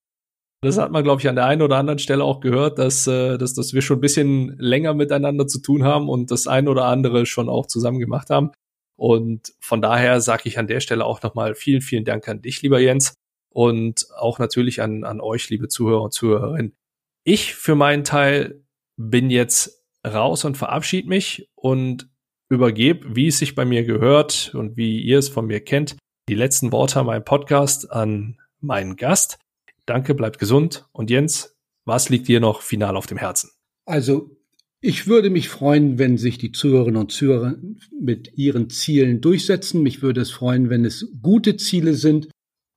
Speaker 2: Das hat man, glaube ich, an der einen oder anderen Stelle auch gehört, dass, äh, dass, dass wir schon ein bisschen länger miteinander zu tun haben und das ein oder andere schon auch zusammen gemacht haben. Und von daher sage ich an der Stelle auch nochmal vielen, vielen Dank an dich, lieber Jens, und auch natürlich an, an euch, liebe Zuhörer und Zuhörerinnen. Ich für meinen Teil bin jetzt raus und verabschiede mich und übergebe, wie es sich bei mir gehört und wie ihr es von mir kennt, die letzten Worte meinem Podcast an meinen Gast. Danke, bleibt gesund. Und Jens, was liegt dir noch final auf dem Herzen?
Speaker 1: Also, ich würde mich freuen, wenn sich die Zuhörerinnen und Zuhörer mit ihren Zielen durchsetzen. Mich würde es freuen, wenn es gute Ziele sind.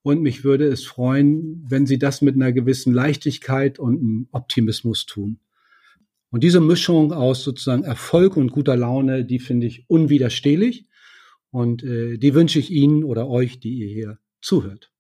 Speaker 1: Und mich würde es freuen, wenn sie das mit einer gewissen Leichtigkeit und Optimismus tun. Und diese Mischung aus sozusagen Erfolg und guter Laune, die finde ich unwiderstehlich. Und äh, die wünsche ich Ihnen oder euch, die ihr hier zuhört.